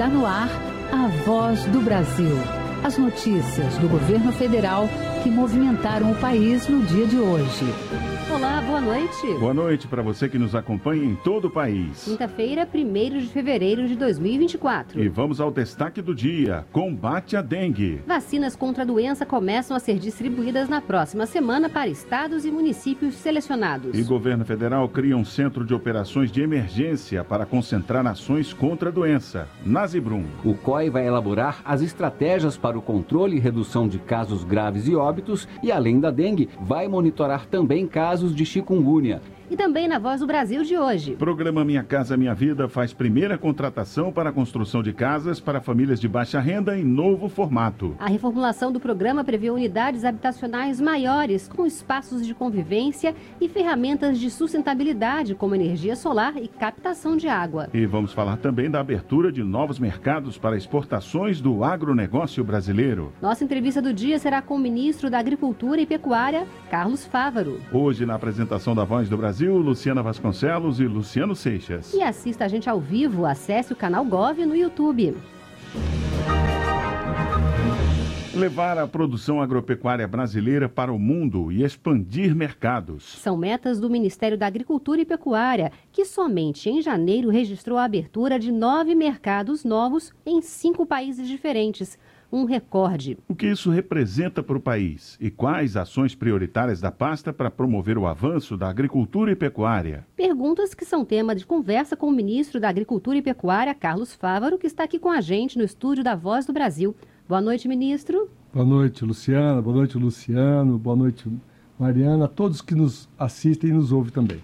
Está no ar a voz do Brasil. As notícias do governo federal que movimentaram o país no dia de hoje. Olá, boa noite. Boa noite para você que nos acompanha em todo o país. Quinta-feira, 1 de fevereiro de 2024. E vamos ao destaque do dia: combate à dengue. Vacinas contra a doença começam a ser distribuídas na próxima semana para estados e municípios selecionados. E governo federal cria um centro de operações de emergência para concentrar ações contra a doença. Nazibrum. O COI vai elaborar as estratégias para o controle e redução de casos graves e óbitos e, além da dengue, vai monitorar também casos casos de chikungunya e também na Voz do Brasil de hoje. Programa Minha Casa Minha Vida faz primeira contratação para a construção de casas para famílias de baixa renda em novo formato. A reformulação do programa prevê unidades habitacionais maiores, com espaços de convivência e ferramentas de sustentabilidade, como energia solar e captação de água. E vamos falar também da abertura de novos mercados para exportações do agronegócio brasileiro. Nossa entrevista do dia será com o ministro da Agricultura e Pecuária, Carlos Fávaro. Hoje, na apresentação da Voz do Brasil, Brasil, Luciana Vasconcelos e Luciano Seixas. E assista a gente ao vivo, acesse o canal Gov no YouTube. Levar a produção agropecuária brasileira para o mundo e expandir mercados. São metas do Ministério da Agricultura e Pecuária, que somente em janeiro registrou a abertura de nove mercados novos em cinco países diferentes um recorde. O que isso representa para o país e quais ações prioritárias da pasta para promover o avanço da agricultura e pecuária? Perguntas que são tema de conversa com o ministro da Agricultura e Pecuária, Carlos Fávaro, que está aqui com a gente no estúdio da Voz do Brasil. Boa noite, ministro. Boa noite, Luciana. Boa noite, Luciano. Boa noite, Mariana. A todos que nos assistem e nos ouvem também.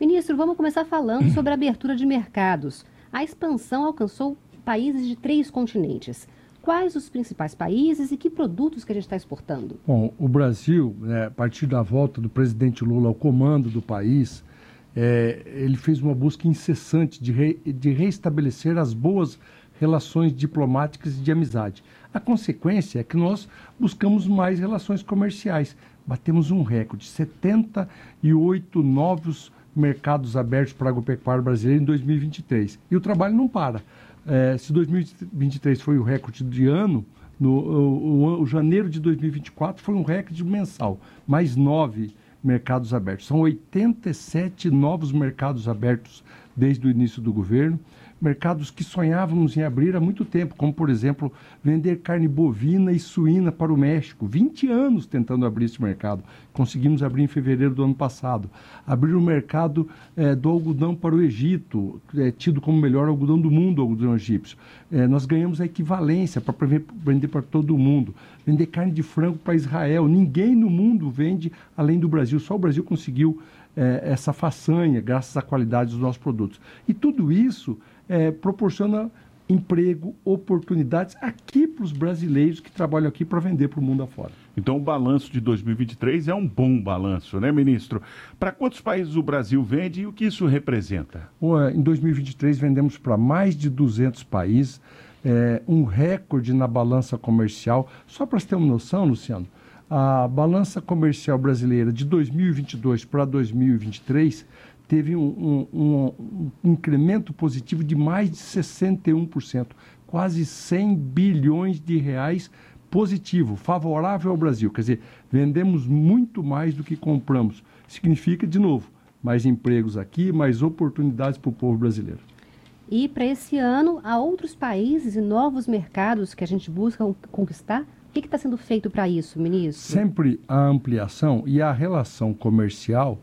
Ministro, vamos começar falando sobre a abertura de mercados. A expansão alcançou países de três continentes. Quais os principais países e que produtos que a gente está exportando? Bom, o Brasil, né, a partir da volta do presidente Lula ao comando do país, é, ele fez uma busca incessante de, re, de reestabelecer as boas relações diplomáticas e de amizade. A consequência é que nós buscamos mais relações comerciais. Batemos um recorde, 78 novos mercados abertos para a agropecuária brasileira em 2023. E o trabalho não para. É, se 2023 foi o recorde de ano, no, o, o, o, janeiro de 2024 foi um recorde mensal, mais nove mercados abertos. São 87 novos mercados abertos desde o início do governo mercados que sonhávamos em abrir há muito tempo, como, por exemplo, vender carne bovina e suína para o México. 20 anos tentando abrir esse mercado. Conseguimos abrir em fevereiro do ano passado. Abrir o mercado é, do algodão para o Egito, é, tido como o melhor algodão do mundo, o algodão egípcio. É, nós ganhamos a equivalência para vender para todo mundo. Vender carne de frango para Israel. Ninguém no mundo vende além do Brasil. Só o Brasil conseguiu essa façanha, graças à qualidade dos nossos produtos. E tudo isso é, proporciona emprego, oportunidades aqui para os brasileiros que trabalham aqui para vender para o mundo afora. Então o balanço de 2023 é um bom balanço, né, ministro? Para quantos países o Brasil vende e o que isso representa? Em 2023 vendemos para mais de 200 países, é, um recorde na balança comercial. Só para você ter uma noção, Luciano, a balança comercial brasileira de 2022 para 2023 teve um, um, um, incremento positivo de mais de 61%, quase 100 bilhões de reais positivo, favorável ao Brasil. Quer dizer, vendemos muito mais do que compramos. Significa, de novo, mais empregos aqui, mais oportunidades para o povo brasileiro. E para esse ano, há outros países e novos mercados que a gente busca conquistar? O que está sendo feito para isso, ministro? Sempre a ampliação e a relação comercial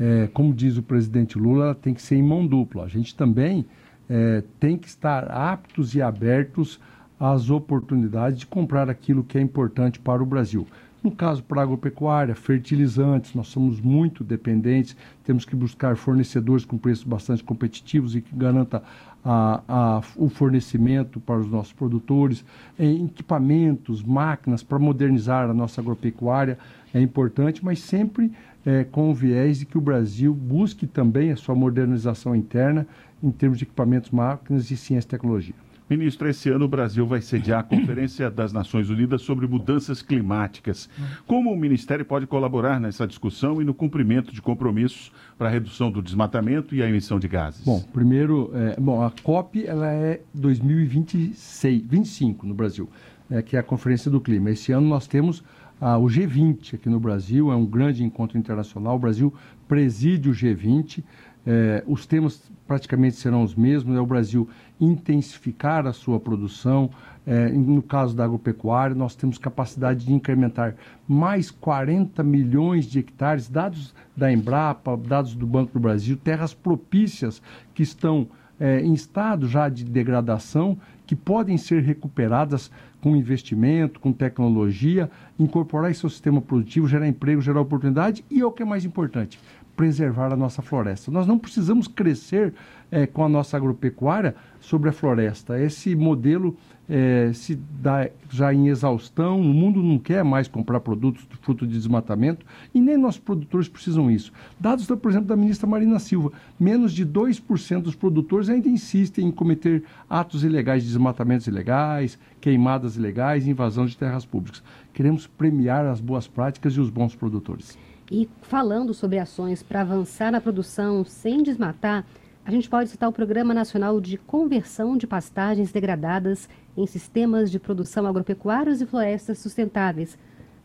é, como diz o presidente Lula, ela tem que ser em mão dupla. A gente também é, tem que estar aptos e abertos às oportunidades de comprar aquilo que é importante para o Brasil. No caso para a agropecuária, fertilizantes, nós somos muito dependentes, temos que buscar fornecedores com preços bastante competitivos e que garanta a, a, o fornecimento para os nossos produtores, em equipamentos, máquinas para modernizar a nossa agropecuária é importante, mas sempre é, com o viés de que o Brasil busque também a sua modernização interna em termos de equipamentos, máquinas e ciência e tecnologia. Ministro, esse ano o Brasil vai sediar a Conferência das Nações Unidas sobre Mudanças Climáticas. Como o Ministério pode colaborar nessa discussão e no cumprimento de compromissos para a redução do desmatamento e a emissão de gases? Bom, primeiro, é, bom, a COP ela é 2026, 25 no Brasil, é, que é a Conferência do Clima. Esse ano nós temos ah, o G20 aqui no Brasil, é um grande encontro internacional. O Brasil preside o G20. É, os temas praticamente serão os mesmos: é o Brasil intensificar a sua produção. É, no caso da agropecuária, nós temos capacidade de incrementar mais 40 milhões de hectares, dados da Embrapa, dados do Banco do Brasil, terras propícias que estão é, em estado já de degradação, que podem ser recuperadas com investimento, com tecnologia, incorporar isso ao sistema produtivo, gerar emprego, gerar oportunidade e, o que é mais importante, preservar a nossa floresta. Nós não precisamos crescer é, com a nossa agropecuária sobre a floresta. Esse modelo é, se dá já em exaustão, o mundo não quer mais comprar produtos de fruto de desmatamento e nem nossos produtores precisam isso. Dados, por exemplo, da ministra Marina Silva, menos de 2% dos produtores ainda insistem em cometer atos ilegais, desmatamentos ilegais, queimadas ilegais, invasão de terras públicas. Queremos premiar as boas práticas e os bons produtores. E falando sobre ações para avançar na produção sem desmatar, a gente pode citar o Programa Nacional de Conversão de Pastagens Degradadas em Sistemas de Produção Agropecuários e Florestas Sustentáveis.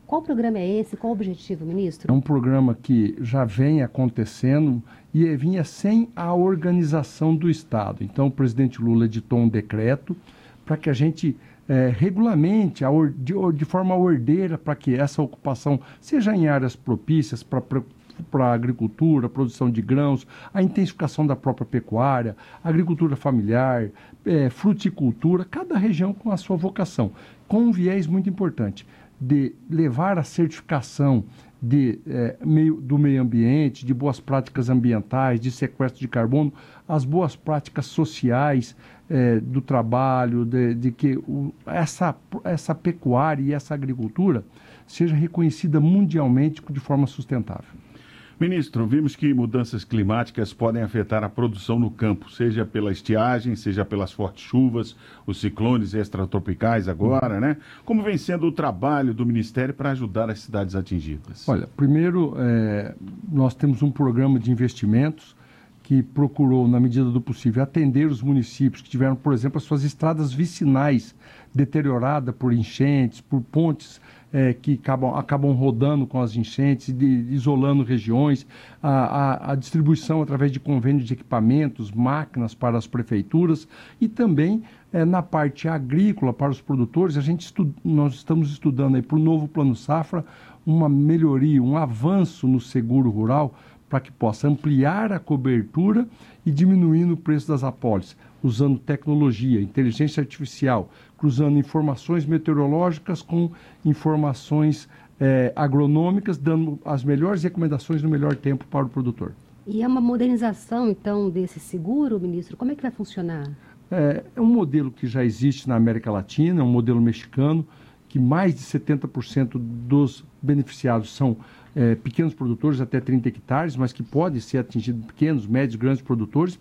Qual programa é esse? Qual o objetivo, ministro? É um programa que já vem acontecendo e vinha sem a organização do Estado. Então, o presidente Lula editou um decreto para que a gente é, regulamente, or, de, de, forma ordeira, para que essa ocupação seja em áreas propícias para para a agricultura, produção de grãos, a intensificação da própria pecuária, agricultura familiar, é, fruticultura, cada região com a sua vocação, com um viés muito importante de levar a certificação de, é, meio, do meio ambiente, de boas práticas ambientais, de sequestro de carbono, as boas práticas sociais é, do trabalho, de, de que o, essa, essa pecuária e essa agricultura seja reconhecida mundialmente de forma sustentável. Ministro, vimos que mudanças climáticas podem afetar a produção no campo, seja pela estiagem, seja pelas fortes chuvas, os ciclones extratropicais agora, né? Como vem sendo o trabalho do Ministério para ajudar as cidades atingidas? Olha, primeiro, é, nós temos um programa de investimentos que procurou, na medida do possível, atender os municípios que tiveram, por exemplo, as suas estradas vicinais deterioradas por enchentes, por pontes é, que acabam, acabam rodando com as enchentes, de, isolando regiões, a, a, a, distribuição através de convênios de equipamentos, máquinas para as prefeituras e também é, na parte agrícola para os produtores. A gente estu, nós estamos estudando aí para o novo Plano Safra uma melhoria, um avanço no seguro rural para que possa ampliar a cobertura e diminuindo o preço das apólices, usando tecnologia, inteligência artificial, cruzando informações meteorológicas com informações é, agronômicas, dando as melhores recomendações no melhor tempo para o produtor. E é uma modernização, então, desse seguro, ministro? Como é que vai funcionar? É, é um modelo que já existe na América Latina, é um modelo mexicano, que mais de 70% dos beneficiados são é, pequenos produtores, até 30 hectares, mas que podem ser atingidos pequenos, médios, grandes produtores,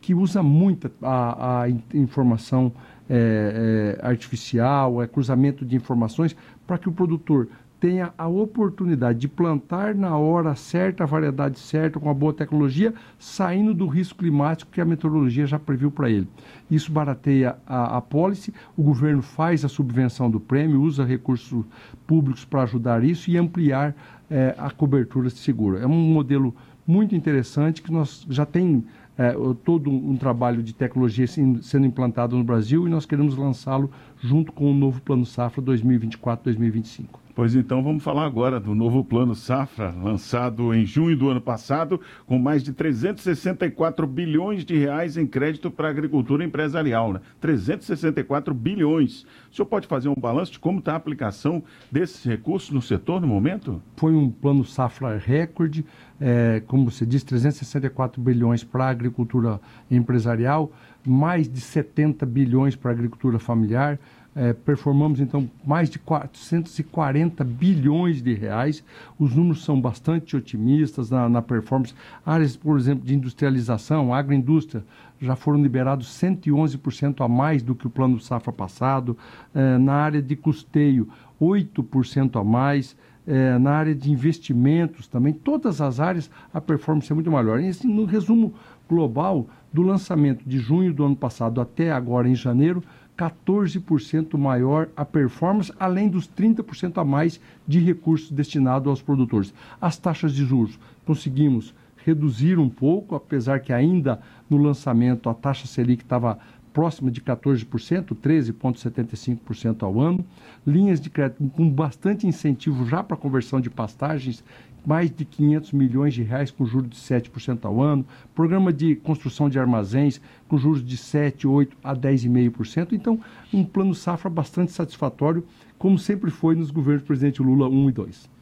que usa muito a, a informação é, é, artificial, é, cruzamento de informações, para que o produtor tenha a oportunidade de plantar na hora certa, a variedade certa, com a boa tecnologia, saindo do risco climático que a meteorologia já previu para ele. Isso barateia a, a policy, o governo faz a subvenção do prêmio, usa recursos públicos para ajudar isso e ampliar é, a cobertura de seguro. É um modelo muito interessante que nós já tem é, todo um trabalho de tecnologia sendo implantado no Brasil e nós queremos lançá-lo junto com o novo Plano Safra 2024-2025. Pois então, vamos falar agora do novo Plano Safra, lançado em junho do ano passado, com mais de 364 bilhões de reais em crédito para a agricultura empresarial. Né? 364 bilhões. O senhor pode fazer um balanço de como está a aplicação desses recursos no setor no momento? Foi um Plano Safra recorde, é, como você disse, 364 bilhões para a agricultura empresarial, mais de 70 bilhões para a agricultura familiar, É, performamos então mais de 440 bilhões de reais. Os números são bastante otimistas na, na performance. Áreas, por exemplo, de industrialização, agroindústria, já foram liberados 111% a mais do que o plano safra passado. É, na área de custeio, 8% a mais. É, na área de investimentos também, todas as áreas a performance é muito melhor. E assim, no resumo global, do lançamento de junho do ano passado até agora em janeiro, 14% maior a performance, além dos 30% a mais de recursos destinados aos produtores. As taxas de juros conseguimos reduzir um pouco, apesar que ainda no lançamento a taxa Selic estava próxima de 14%, 13,75% ao ano. Linhas de crédito com bastante incentivo já para conversão de pastagens, mais de 500 milhões de reais com juros de 7% ao ano, programa de construção de armazéns com juros de 7, 8 a 10,5%. Então, um plano safra bastante satisfatório, como sempre foi nos governos do presidente Lula 1 e 2.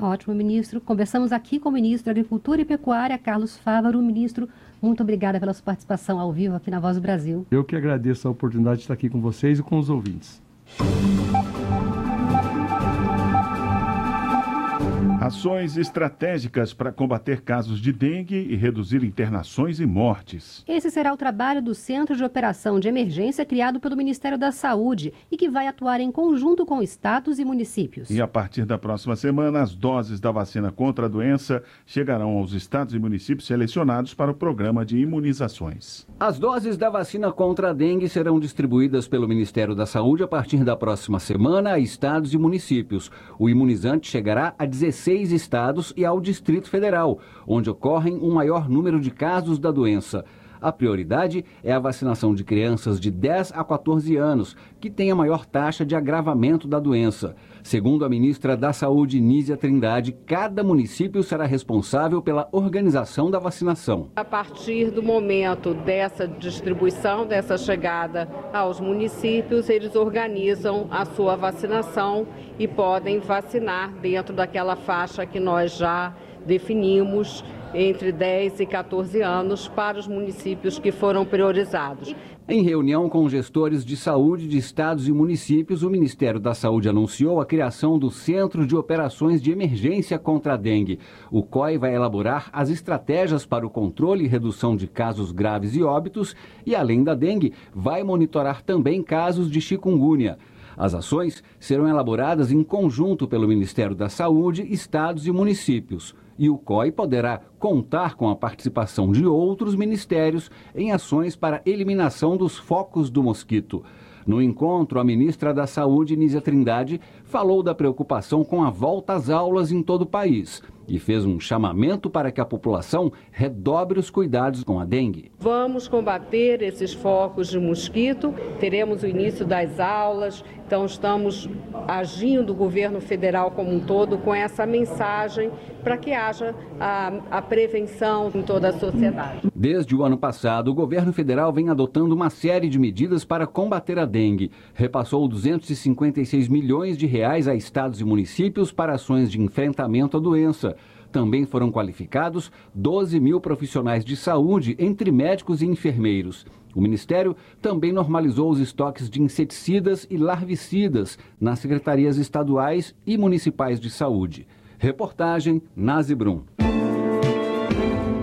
Tá ótimo, ministro. Conversamos aqui com o ministro da Agricultura e Pecuária, Carlos Fávaro. Ministro, muito obrigada pela sua participação ao vivo aqui na Voz do Brasil. Eu que agradeço a oportunidade de estar aqui com vocês e com os ouvintes. Ações estratégicas para combater casos de dengue e reduzir internações e mortes. Esse será o trabalho do Centro de Operação de Emergência criado pelo Ministério da Saúde e que vai atuar em conjunto com estados e municípios. E a partir da próxima semana, as doses da vacina contra a doença chegarão aos estados e municípios selecionados para o programa de imunizações. As doses da vacina contra a dengue serão distribuídas pelo Ministério da Saúde a partir da próxima semana a estados e municípios. O imunizante chegará a 16 seis estados e ao Distrito Federal, onde ocorrem um maior número de casos da doença. A prioridade é a vacinação de crianças de 10 a 14 anos, que têm a maior taxa de agravamento da doença. Segundo a ministra da Saúde, Nízia Trindade, cada município será responsável pela organização da vacinação. A partir do momento dessa distribuição, dessa chegada aos municípios, eles organizam a sua vacinação e podem vacinar dentro daquela faixa que nós já definimos entre 10 e 14 anos para os municípios que foram priorizados. Em reunião com gestores de saúde de estados e municípios, o Ministério da Saúde anunciou a criação do Centro de Operações de Emergência contra a Dengue. O COI vai elaborar as estratégias para o controle e redução de casos graves e óbitos e, além da dengue, vai monitorar também casos de chikungunya. As ações serão elaboradas em conjunto pelo Ministério da Saúde, estados e municípios. E o COI poderá contar com a participação de outros ministérios em ações para eliminação dos focos do mosquito. No encontro, a ministra da Saúde, Nízia Trindade, falou da preocupação com a volta às aulas em todo o país e fez um chamamento para que a população redobre os cuidados com a dengue. Vamos combater esses focos de mosquito, teremos o início das aulas, então estamos agindo o governo federal como um todo com essa mensagem para que haja a, a prevenção em toda a sociedade. Desde o ano passado, o governo federal vem adotando uma série de medidas para combater a dengue. Repassou 256 milhões de reais a estados e municípios para ações de enfrentamento à doença. Também foram qualificados 12 mil profissionais de saúde, entre médicos e enfermeiros. O Ministério também normalizou os estoques de inseticidas e larvicidas nas secretarias estaduais e municipais de saúde. Reportagem Nazi Brum.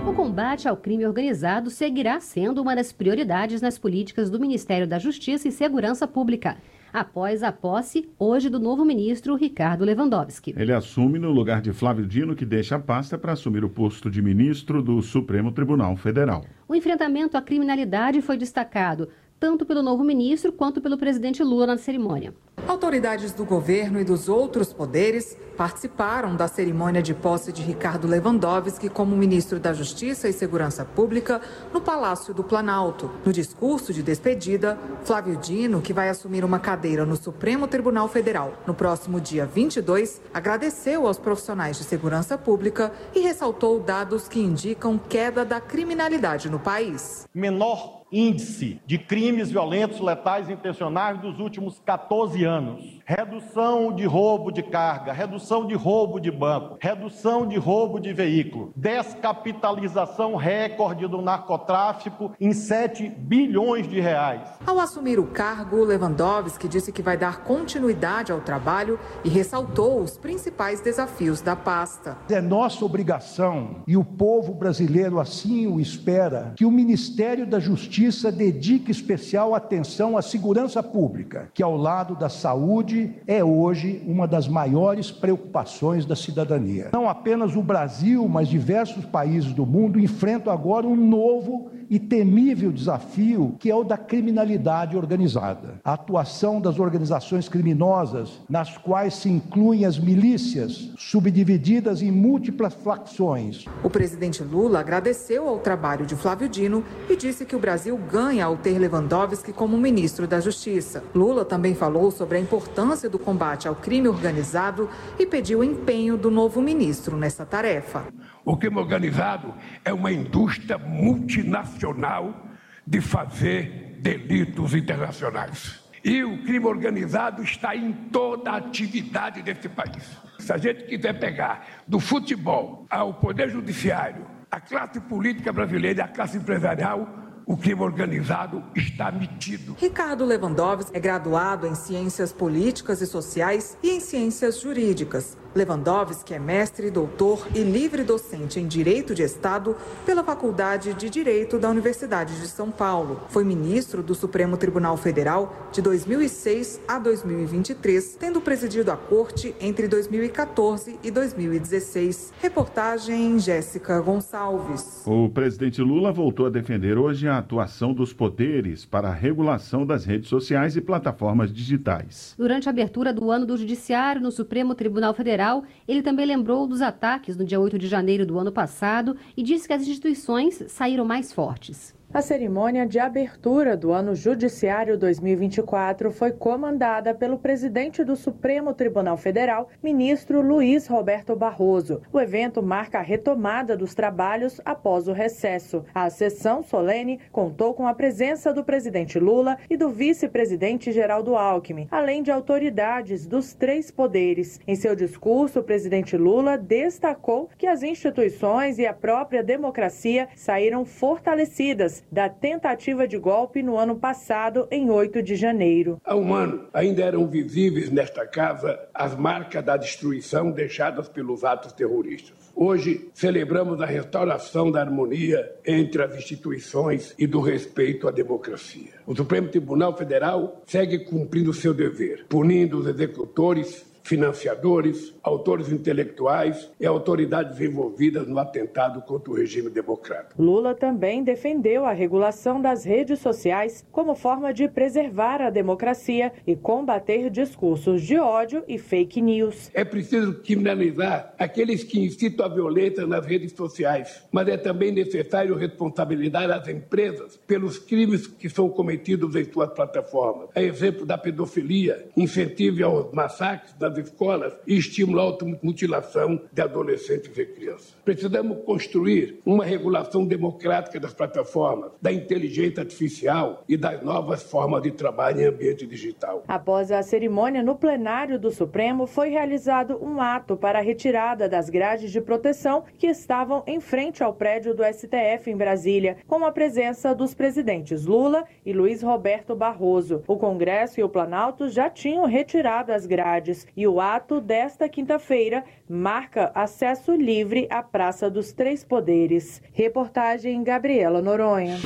O combate ao crime organizado seguirá sendo uma das prioridades nas políticas do Ministério da Justiça e Segurança Pública após a posse hoje do novo ministro Ricardo Lewandowski. Ele assume no lugar de Flávio Dino, que deixa a pasta para assumir o posto de ministro do Supremo Tribunal Federal. O enfrentamento à criminalidade foi destacado tanto pelo novo ministro quanto pelo presidente Lula na cerimônia. Autoridades do governo e dos outros poderes participaram da cerimônia de posse de Ricardo Lewandowski como ministro da Justiça e Segurança Pública no Palácio do Planalto. No discurso de despedida, Flávio Dino, que vai assumir uma cadeira no Supremo Tribunal Federal no próximo dia 22, agradeceu aos profissionais de segurança pública e ressaltou dados que indicam queda da criminalidade no país. Menor índice de crimes violentos, letais intencionais dos últimos 14 anos. Redução de roubo de carga, redução de roubo de banco, redução de roubo de veículo, descapitalização recorde do narcotráfico em 7 bilhões de reais. Ao assumir o cargo, Lewandowski disse que vai dar continuidade ao trabalho e ressaltou os principais desafios da pasta. É nossa obrigação, e o povo brasileiro assim o espera, que o Ministério da Justiça dedique especial atenção à segurança pública, que ao lado da saúde é hoje uma das maiores preocupações da cidadania. Não apenas o Brasil, mas diversos países do mundo enfrentam agora um novo e temível desafio que é o da criminalidade organizada. A atuação das organizações criminosas, nas quais se incluem as milícias, subdivididas em múltiplas facções. O presidente Lula agradeceu ao trabalho de Flávio Dino e disse que o Brasil ganha ao ter Lewandowski como ministro da Justiça. Lula também falou sobre a importância do combate ao crime organizado e pediu o empenho do novo ministro nessa tarefa. O crime organizado é uma indústria multinacional de fazer delitos internacionais. E o crime organizado está em toda a atividade desse país. Se a gente quiser pegar do futebol ao poder judiciário, a classe política brasileira e a classe empresarial, o crime organizado está metido. Ricardo Lewandowski é graduado em Ciências Políticas e Sociais e em Ciências Jurídicas. Lewandowski é mestre, doutor e livre docente em Direito de Estado pela Faculdade de Direito da Universidade de São Paulo. Foi ministro do Supremo Tribunal Federal de 2006 a 2023, tendo presidido a corte entre 2014 e 2016. Reportagem Jéssica Gonçalves. O presidente Lula voltou a defender hoje a atuação dos poderes para a regulação das redes sociais e plataformas digitais. Durante a abertura do ano do Judiciário no Supremo Tribunal Federal, ele também lembrou dos ataques no dia 8 de janeiro do ano passado e disse que as instituições saíram mais fortes. A cerimônia de abertura do ano judiciário 2024 foi comandada pelo presidente do Supremo Tribunal Federal, ministro Luiz Roberto Barroso. O evento marca a retomada dos trabalhos após o recesso. A sessão solene contou com a presença do presidente Lula e do vice-presidente Geraldo Alckmin, além de autoridades dos três poderes. Em seu discurso, o presidente Lula destacou que as instituições e a própria democracia saíram fortalecidas da tentativa de golpe no ano passado, em 8 de janeiro. Há um ano, ainda eram visíveis nesta casa as marcas da destruição deixadas pelos atos terroristas. Hoje, celebramos a restauração da harmonia entre as instituições e do respeito à democracia. O Supremo Tribunal Federal segue cumprindo seu dever, punindo os executores financiadores, autores intelectuais e autoridades envolvidas no atentado contra o regime democrático. Lula também defendeu a regulação das redes sociais como forma de preservar a democracia e combater discursos de ódio e fake news. É preciso criminalizar aqueles que incitam a violência nas redes sociais, mas é também necessário responsabilizar as empresas pelos crimes que são cometidos em suas plataformas. É exemplo da pedofilia, incentivo aos massacres das escolas e estimular a automutilação de adolescentes e crianças. Precisamos construir uma regulação democrática das plataformas, da inteligência artificial e das novas formas de trabalho em ambiente digital. Após a cerimônia no plenário do Supremo, foi realizado um ato para a retirada das grades de proteção que estavam em frente ao prédio do STF em Brasília, com a presença dos presidentes Lula e Luiz Roberto Barroso. O Congresso e o Planalto já tinham retirado as grades e o ato desta quinta-feira marca acesso livre à Praça dos Três Poderes. Reportagem Gabriela Noronha.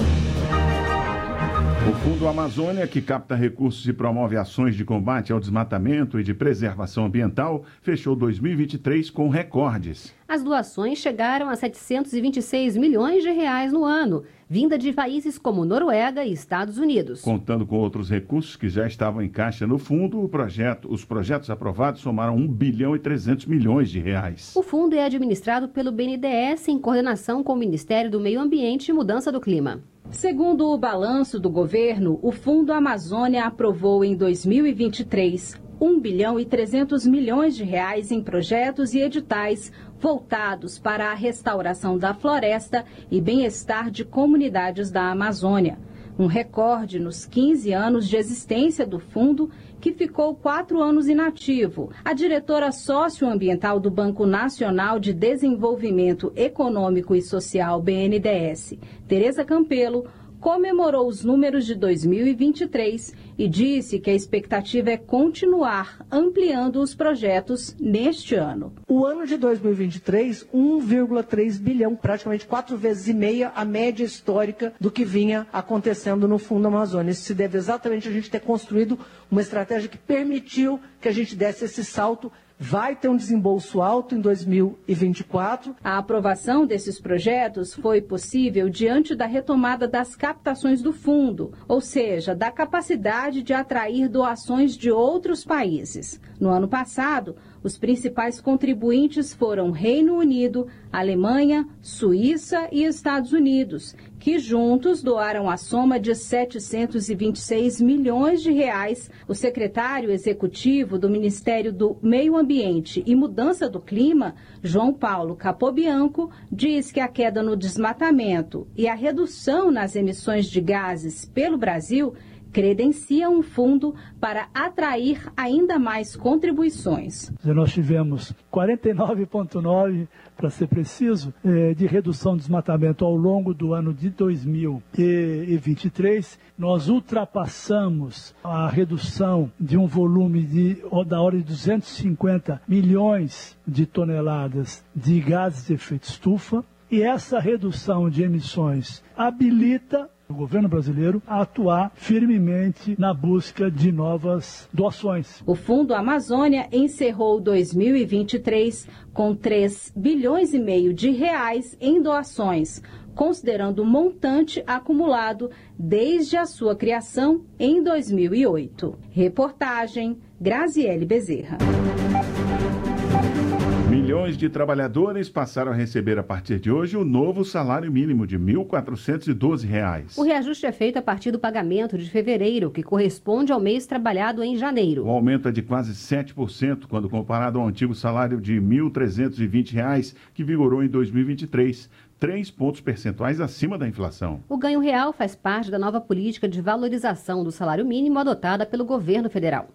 O Fundo Amazônia, que capta recursos e promove ações de combate ao desmatamento e de preservação ambiental, fechou 2023 com recordes. As doações chegaram a 726 milhões de reais no ano, vinda de países como Noruega e Estados Unidos. Contando com outros recursos que já estavam em caixa no fundo, projeto, os projetos aprovados somaram 1 bilhão e 300 milhões de reais. O fundo é administrado pelo BNDES em coordenação com o Ministério do Meio Ambiente e Mudança do Clima. Segundo o balanço do governo, o Fundo Amazônia aprovou em 2023 1 bilhão e 300 milhões de reais em projetos e editais voltados para a restauração da floresta e bem-estar de comunidades da Amazônia. um recorde nos 15 anos de existência do fundo, que ficou quatro anos inativo. A diretora socioambiental do Banco Nacional de Desenvolvimento Econômico e Social, BNDES, Tereza Campelo, comemorou os números de 2023 e disse que a expectativa é continuar ampliando os projetos neste ano. O ano de 2023, 1,3 bilhão, praticamente quatro vezes e meia a média histórica do que vinha acontecendo no Fundo Amazônia. Isso se deve exatamente a gente ter construído uma estratégia que permitiu que a gente desse esse salto vai ter um desembolso alto em 2024. A aprovação desses projetos foi possível diante da retomada das captações do fundo, ou seja, da capacidade de atrair doações de outros países. No ano passado, os principais contribuintes foram Reino Unido, Alemanha, Suíça e Estados Unidos, que juntos doaram a soma de 726 milhões de reais. O secretário executivo do Ministério do Meio Ambiente e Mudança do Clima, João Paulo Capobianco, diz que a queda no desmatamento e a redução nas emissões de gases pelo Brasil credencia um fundo para atrair ainda mais contribuições. Nós tivemos 49,9, para ser preciso, eh, de redução de desmatamento ao longo do ano de 2023. Nós ultrapassamos a redução de um volume de, da ordem de 250 milhões de toneladas de gases de efeito estufa. E essa redução de emissões habilita o governo brasileiro a atuar firmemente na busca de novas doações. O Fundo Amazônia encerrou 2023 com 3 bilhões e meio de reais em doações, considerando o montante acumulado desde a sua criação em 2008. Reportagem Graziele Bezerra. Milhões de trabalhadores passaram a receber a partir de hoje o novo salário mínimo de R$ 1.412. O reajuste é feito a partir do pagamento de fevereiro, que corresponde ao mês trabalhado em janeiro. O aumento é de quase 7% quando comparado ao antigo salário de R$ 1.320, que vigorou em 2023 três pontos percentuais acima da inflação. O ganho real faz parte da nova política de valorização do salário mínimo adotada pelo governo federal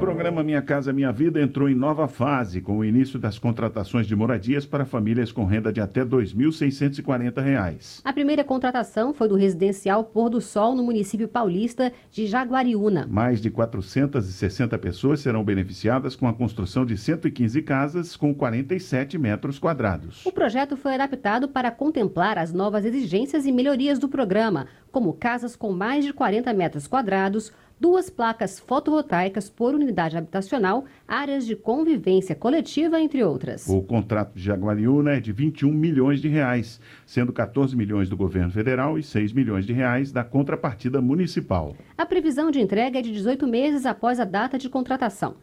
programa Minha Casa Minha Vida entrou em nova fase com o início das contratações de moradias para famílias com renda de até R$ 2.640. A primeira contratação foi do residencial Pôr do Sol no município paulista de Jaguariúna. Mais de 460 pessoas serão beneficiadas com a construção de 115 casas com 47 metros quadrados. O projeto foi adaptado para contemplar as novas exigências e melhorias do programa, como casas com mais de 40 metros quadrados, duas placas fotovoltaicas por unidade habitacional, áreas de convivência coletiva, entre outras. O contrato de Jaguariúna é de 21 milhões de reais, sendo 14 milhões do governo federal e 6 milhões de reais da contrapartida municipal. A previsão de entrega é de 18 meses após a data de contratação.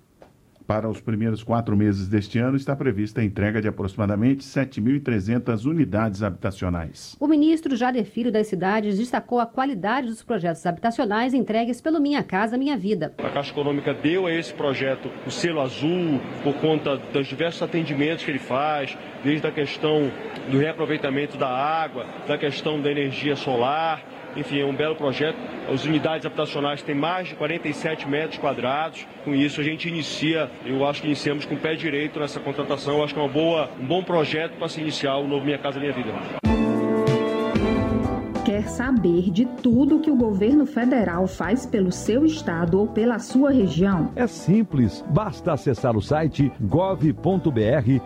Para os primeiros quatro meses deste ano, está prevista a entrega de aproximadamente 7.300 unidades habitacionais. O ministro Jader Filho das Cidades destacou a qualidade dos projetos habitacionais entregues pelo Minha Casa Minha Vida. A Caixa Econômica deu a esse projeto o selo azul por conta dos diversos atendimentos que ele faz, desde a questão do reaproveitamento da água, da questão da energia solar enfim, é um belo projeto. As unidades habitacionais têm mais de 47 metros quadrados. Com isso, a gente inicia, eu acho que iniciamos com o pé direito nessa contratação. Eu acho que é uma boa, um bom projeto para se iniciar o novo Minha Casa Minha Vida quer saber de tudo que o governo federal faz pelo seu estado ou pela sua região? É simples, basta acessar o site gov.br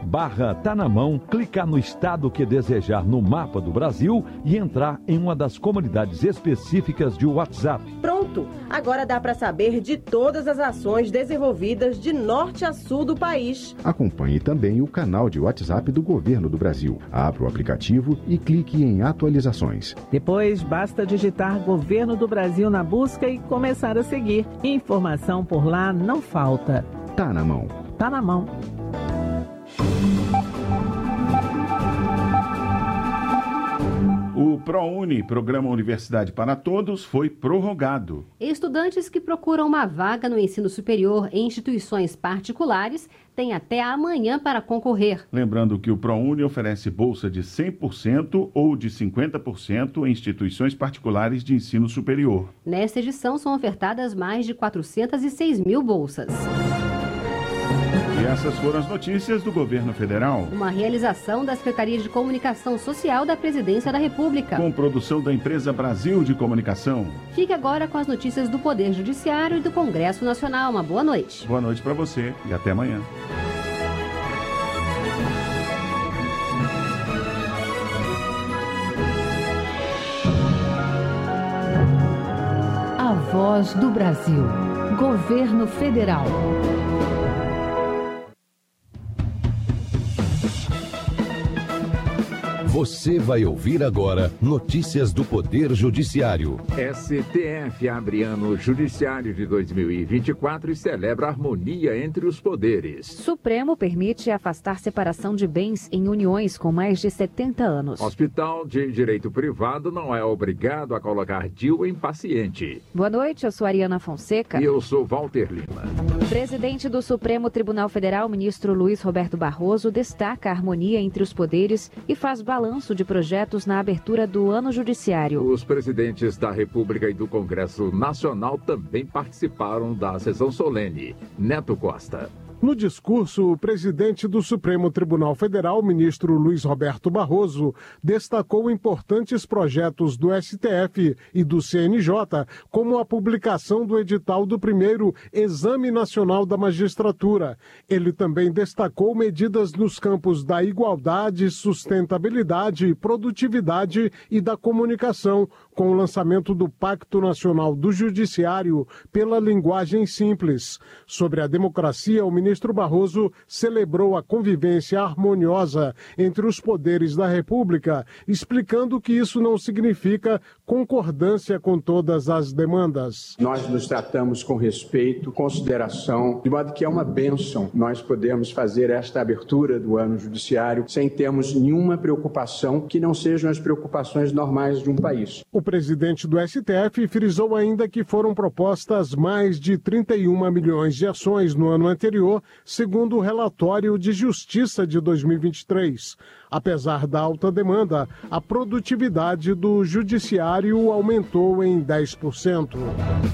barra tá na mão, clicar no estado que desejar no mapa do Brasil e entrar em uma das comunidades específicas de WhatsApp. Pronto! Agora dá para saber de todas as ações desenvolvidas de norte a sul do país. Acompanhe também o canal de WhatsApp do governo do Brasil. Abra o aplicativo e clique em atualizações. Depois depois, basta digitar Governo do Brasil na busca e começar a seguir. Informação por lá não falta. Tá na mão. Tá na mão. O ProUni, Programa Universidade para Todos, foi prorrogado. Estudantes que procuram uma vaga no ensino superior em instituições particulares têm até amanhã para concorrer. Lembrando que o ProUni oferece bolsa de 100% ou de 50% em instituições particulares de ensino superior. Nesta edição são ofertadas mais de 406 mil bolsas. E essas foram as notícias do governo federal. Uma realização da Secretaria de Comunicação Social da Presidência da República. Com produção da empresa Brasil de Comunicação. Fique agora com as notícias do Poder Judiciário e do Congresso Nacional. Uma boa noite. Boa noite para você e até amanhã. A Voz do Brasil. Governo Federal. Você vai ouvir agora notícias do Poder Judiciário. STF abre ano judiciário de 2024 e celebra harmonia entre os poderes. Supremo permite afastar separação de bens em uniões com mais de 70 anos. Hospital de Direito Privado não é obrigado a colocar DIU em paciente. Boa noite, eu sou Ariana Fonseca. E eu sou Walter Lima. Presidente do Supremo Tribunal Federal, ministro Luiz Roberto Barroso, destaca a harmonia entre os poderes e faz balanço balanço de projetos na abertura do ano judiciário. Os presidentes da República e do Congresso Nacional também participaram da sessão solene. Neto Costa. No discurso, o presidente do Supremo Tribunal Federal, ministro Luiz Roberto Barroso, destacou importantes projetos do STF e do CNJ, como a publicação do edital do primeiro Exame Nacional da Magistratura. Ele também destacou medidas nos campos da igualdade, sustentabilidade, produtividade e da comunicação, com o lançamento do Pacto Nacional do Judiciário pela linguagem simples. Sobre a democracia, o ministro Barroso celebrou a convivência harmoniosa entre os poderes da República, explicando que isso não significa concordância com todas as demandas. Nós nos tratamos com respeito, consideração, de modo que é uma bênção nós podemos fazer esta abertura do ano judiciário sem termos nenhuma preocupação que não sejam as preocupações normais de um país. O presidente do STF frisou ainda que foram propostas mais de 31 milhões de ações no ano anterior segundo o relatório de Justiça de 2023. Apesar da alta demanda, a produtividade do judiciário aumentou em 10%.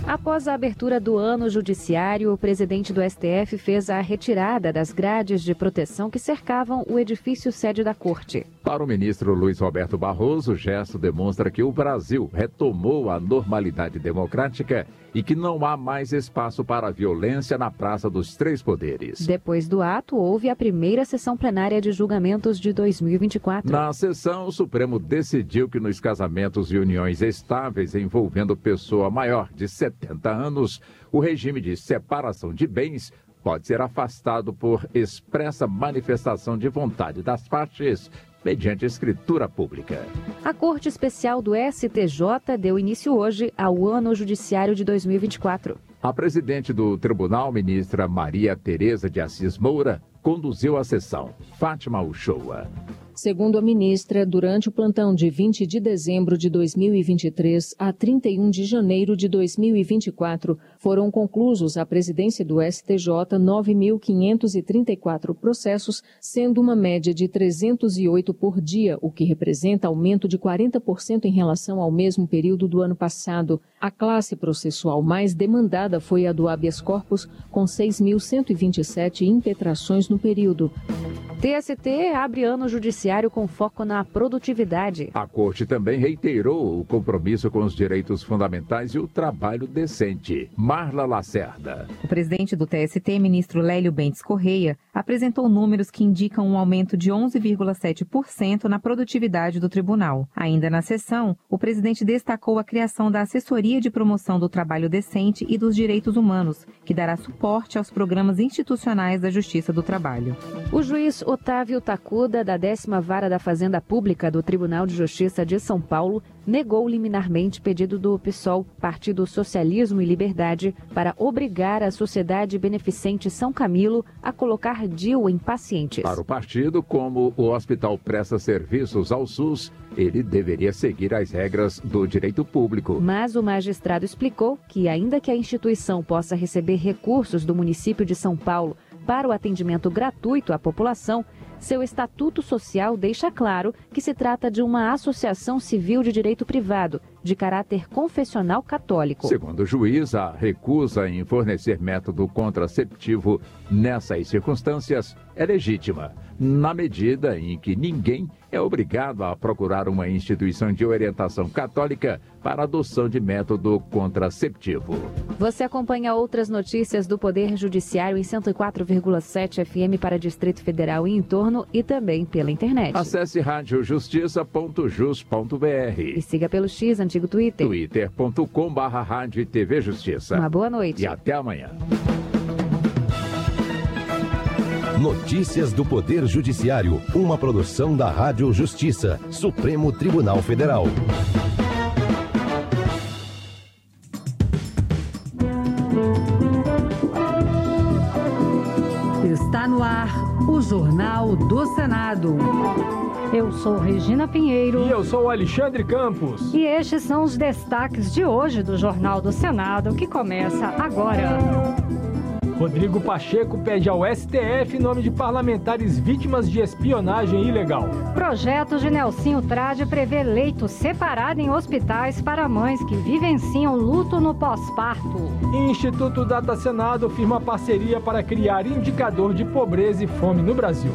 Após a abertura do ano judiciário, o presidente do STF fez a retirada das grades de proteção que cercavam o edifício sede da corte. Para o ministro Luiz Roberto Barroso, o gesto demonstra que o Brasil retomou a normalidade democrática e que não há mais espaço para a violência na Praça dos Três Poderes. Depois do ato, houve a primeira sessão plenária de julgamentos de 2024. Na sessão, o Supremo decidiu que nos casamentos e uniões estáveis envolvendo pessoa maior de 70 anos, o regime de separação de bens pode ser afastado por expressa manifestação de vontade das partes mediante escritura pública. A Corte Especial do STJ deu início hoje ao ano judiciário de 2024. A presidente do tribunal, ministra Maria Tereza de Assis Moura, conduziu a sessão. Fátima Uchoa. Segundo a ministra, durante o plantão de 20 de dezembro de 2023 a 31 de janeiro de 2024, foram conclusos à presidência do STJ 9.534 processos, sendo uma média de 308 por dia, o que representa aumento de 40% em relação ao mesmo período do ano passado. A classe processual mais demandada foi a do habeas corpus, com 6.127 impetrações no período. TST abre ano judiciário com foco na produtividade. A Corte também reiterou o compromisso com os direitos fundamentais e o trabalho decente. Marla Lacerda. O presidente do TST, ministro Lélio Bentes Correia, apresentou números que indicam um aumento de 11,7% na produtividade do tribunal. Ainda na sessão, o presidente destacou a criação da Assessoria de Promoção do Trabalho Decente e dos Direitos Humanos, que dará suporte aos programas institucionais da Justiça do Trabalho. O juiz Otávio Tacuda, da 11 sétima vara da Fazenda Pública do Tribunal de Justiça de São Paulo negou liminarmente pedido do PSOL, Partido Socialismo e Liberdade, para obrigar a Sociedade Beneficente São Camilo a colocar DIU em pacientes. Para o partido, como o hospital presta serviços ao SUS, ele deveria seguir as regras do direito público. Mas o magistrado explicou que, ainda que a instituição possa receber recursos do município de São Paulo para o atendimento gratuito à população, seu estatuto social deixa claro que se trata de uma associação civil de direito privado, de caráter confessional católico. Segundo o juiz, a recusa em fornecer método contraceptivo nessas circunstâncias é legítima, na medida em que ninguém é obrigado a procurar uma instituição de orientação católica para adoção de método contraceptivo. Você acompanha outras notícias do Poder Judiciário em 104,7 FM para Distrito Federal e em torno e também pela internet. Acesse radiojustiça.jus.br e siga pelo X antigo Twitter. twitter.com/barra Rádio. Uma boa noite. E até amanhã. Notícias do Poder Judiciário, uma produção da Rádio Justiça, Supremo Tribunal Federal. Está no ar o Jornal do Senado. Eu sou Regina Pinheiro. E eu sou Alexandre Campos. E estes são os destaques de hoje do Jornal do Senado, que começa agora. Rodrigo Pacheco pede ao STF nome de parlamentares vítimas de espionagem ilegal. Projeto de Nelsinho Trade prevê leito separado em hospitais para mães que vivenciam luto no pós-parto. Instituto Data Senado firma parceria para criar indicador de pobreza e fome no Brasil.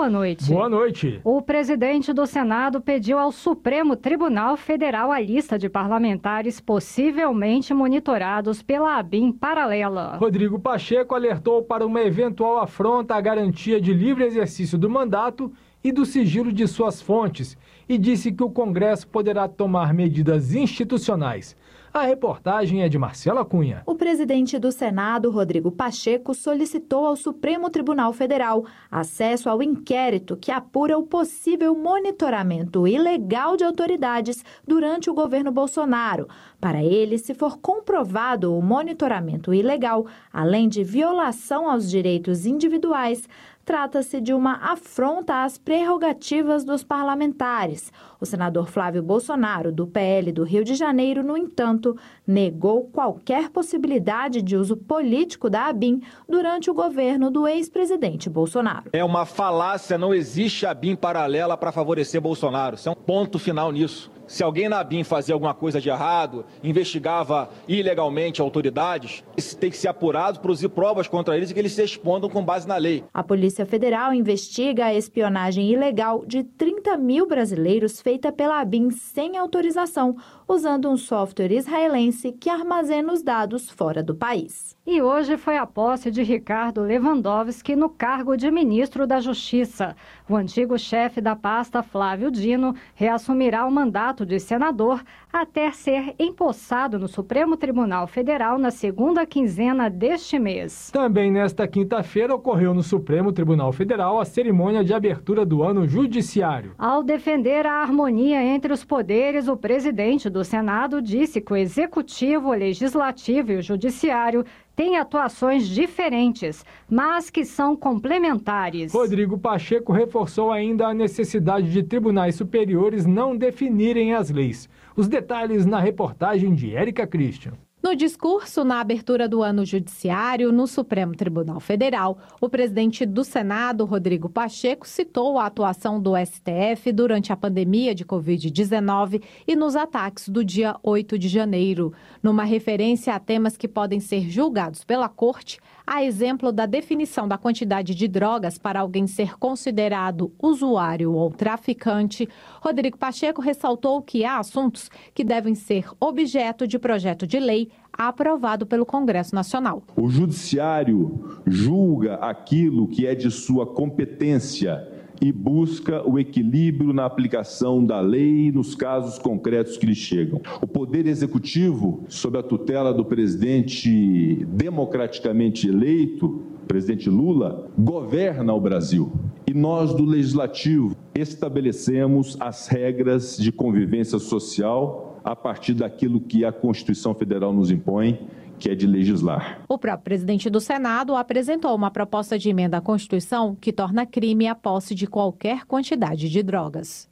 Boa noite. Boa noite. O presidente do Senado pediu ao Supremo Tribunal Federal a lista de parlamentares possivelmente monitorados pela ABIN paralela. Rodrigo Pacheco alertou para uma eventual afronta à garantia de livre exercício do mandato e do sigilo de suas fontes e disse que o Congresso poderá tomar medidas institucionais a reportagem é de Marcela Cunha. O presidente do Senado, Rodrigo Pacheco, solicitou ao Supremo Tribunal Federal acesso ao inquérito que apura o possível monitoramento ilegal de autoridades durante o governo Bolsonaro. Para ele, se for comprovado o monitoramento ilegal, além de violação aos direitos individuais, trata-se de uma afronta às prerrogativas dos parlamentares. O senador Flávio Bolsonaro, do PL do Rio de Janeiro, no entanto, negou qualquer possibilidade de uso político da ABIN durante o governo do ex-presidente Bolsonaro. É uma falácia, não existe ABIN paralela para favorecer Bolsonaro. Isso é um ponto final nisso. Se alguém na BIM fazia alguma coisa de errado, investigava ilegalmente autoridades, isso tem que ser apurado, produzir provas contra eles e que eles se respondam com base na lei. A Polícia Federal investiga a espionagem ilegal de 30 mil brasileiros feita pela ABIN sem autorização, usando um software israelense que armazena os dados fora do país. E hoje foi a posse de Ricardo Lewandowski no cargo de ministro da Justiça. O antigo chefe da pasta, Flávio Dino, reassumirá o mandato de senador até ser empossado no Supremo Tribunal Federal na segunda quinzena deste mês. Também nesta quinta-feira ocorreu no Supremo Tribunal Federal a cerimônia de abertura do ano judiciário. Ao defender a harmonia entre os poderes, o presidente do Senado disse que o executivo, o legislativo e o judiciário têm atuações diferentes, mas que são complementares. Rodrigo Pacheco reforçou ainda a necessidade de tribunais superiores não definirem as leis. Os detalhes na reportagem de Érica Christian. No discurso na abertura do ano judiciário no Supremo Tribunal Federal, o presidente do Senado, Rodrigo Pacheco, citou a atuação do STF durante a pandemia de Covid-19 e nos ataques do dia 8 de janeiro. Numa referência a temas que podem ser julgados pela Corte, a exemplo da definição da quantidade de drogas para alguém ser considerado usuário ou traficante, Rodrigo Pacheco ressaltou que há assuntos que devem ser objeto de projeto de lei aprovado pelo Congresso Nacional. O Judiciário julga aquilo que é de sua competência e busca o equilíbrio na aplicação da lei nos casos concretos que lhe chegam. O Poder Executivo, sob a tutela do presidente democraticamente eleito, presidente Lula, governa o Brasil. E nós, do Legislativo, estabelecemos as regras de convivência social a partir daquilo que a Constituição Federal nos impõe que é de legislar. O próprio presidente do Senado apresentou uma proposta de emenda à Constituição que torna crime a posse de qualquer quantidade de drogas.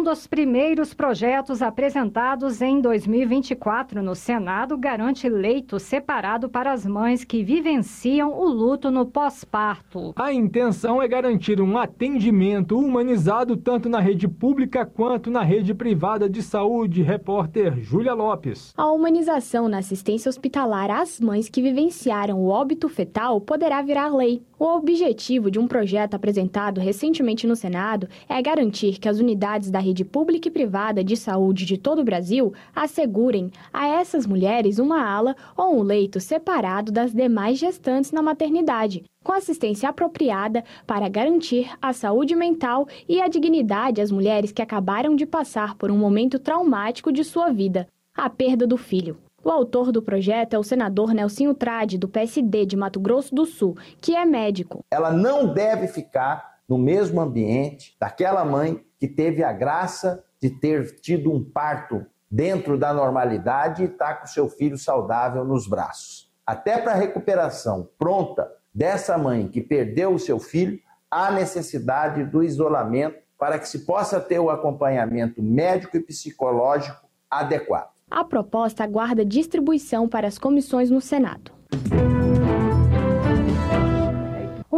Um dos primeiros projetos apresentados em 2024 no Senado garante leito separado para as mães que vivenciam o luto no pós-parto. A intenção é garantir um atendimento humanizado tanto na rede pública quanto na rede privada de saúde. Repórter Júlia Lopes. A humanização na assistência hospitalar às mães que vivenciaram o óbito fetal poderá virar lei. O objetivo de um projeto apresentado recentemente no Senado é garantir que as unidades da rede pública e privada de saúde de todo o Brasil assegurem a essas mulheres uma ala ou um leito separado das demais gestantes na maternidade, com assistência apropriada para garantir a saúde mental e a dignidade às mulheres que acabaram de passar por um momento traumático de sua vida, a perda do filho. O autor do projeto é o senador Nelsinho Trade, do PSD de Mato Grosso do Sul, que é médico. Ela não deve ficar no mesmo ambiente daquela mãe que teve a graça de ter tido um parto dentro da normalidade e está com seu filho saudável nos braços. Até para a recuperação pronta dessa mãe que perdeu o seu filho, há necessidade do isolamento para que se possa ter o acompanhamento médico e psicológico adequado. A proposta aguarda distribuição para as comissões no Senado.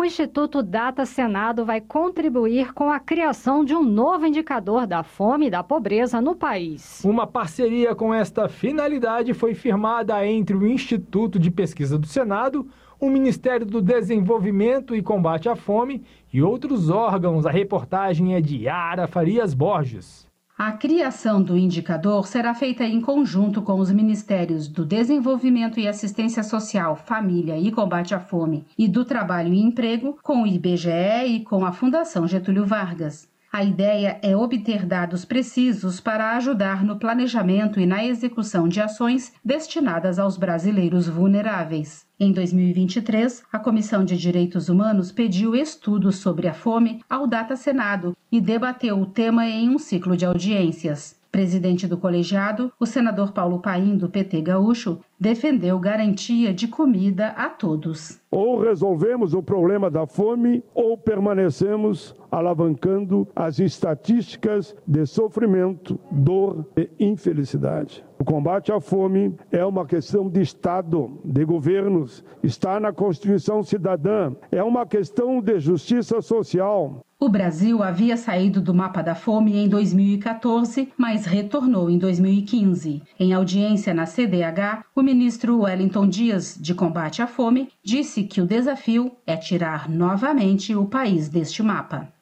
O Instituto Data Senado vai contribuir com a criação de um novo indicador da fome e da pobreza no país. Uma parceria com esta finalidade foi firmada entre o Instituto de Pesquisa do Senado, o Ministério do Desenvolvimento e Combate à Fome e outros órgãos. A reportagem é de Yara Farias Borges. A criação do indicador será feita em conjunto com os Ministérios do Desenvolvimento e Assistência Social, Família e Combate à Fome e do Trabalho e Emprego, com o IBGE e com a Fundação Getúlio Vargas. A ideia é obter dados precisos para ajudar no planejamento e na execução de ações destinadas aos brasileiros vulneráveis. Em 2023, a Comissão de Direitos Humanos pediu estudos sobre a fome ao Data Senado e debateu o tema em um ciclo de audiências. Presidente do colegiado, o senador Paulo Paim, do PT Gaúcho, defendeu garantia de comida a todos. Ou resolvemos o problema da fome ou permanecemos alavancando as estatísticas de sofrimento, dor e infelicidade. O combate à fome é uma questão de Estado, de governos, está na Constituição Cidadã, é uma questão de justiça social. O Brasil havia saído do mapa da fome em 2014, mas retornou em 2015. Em audiência na CDH, o ministro Wellington Dias, de combate à fome, disse que o desafio é tirar novamente o país deste mapa.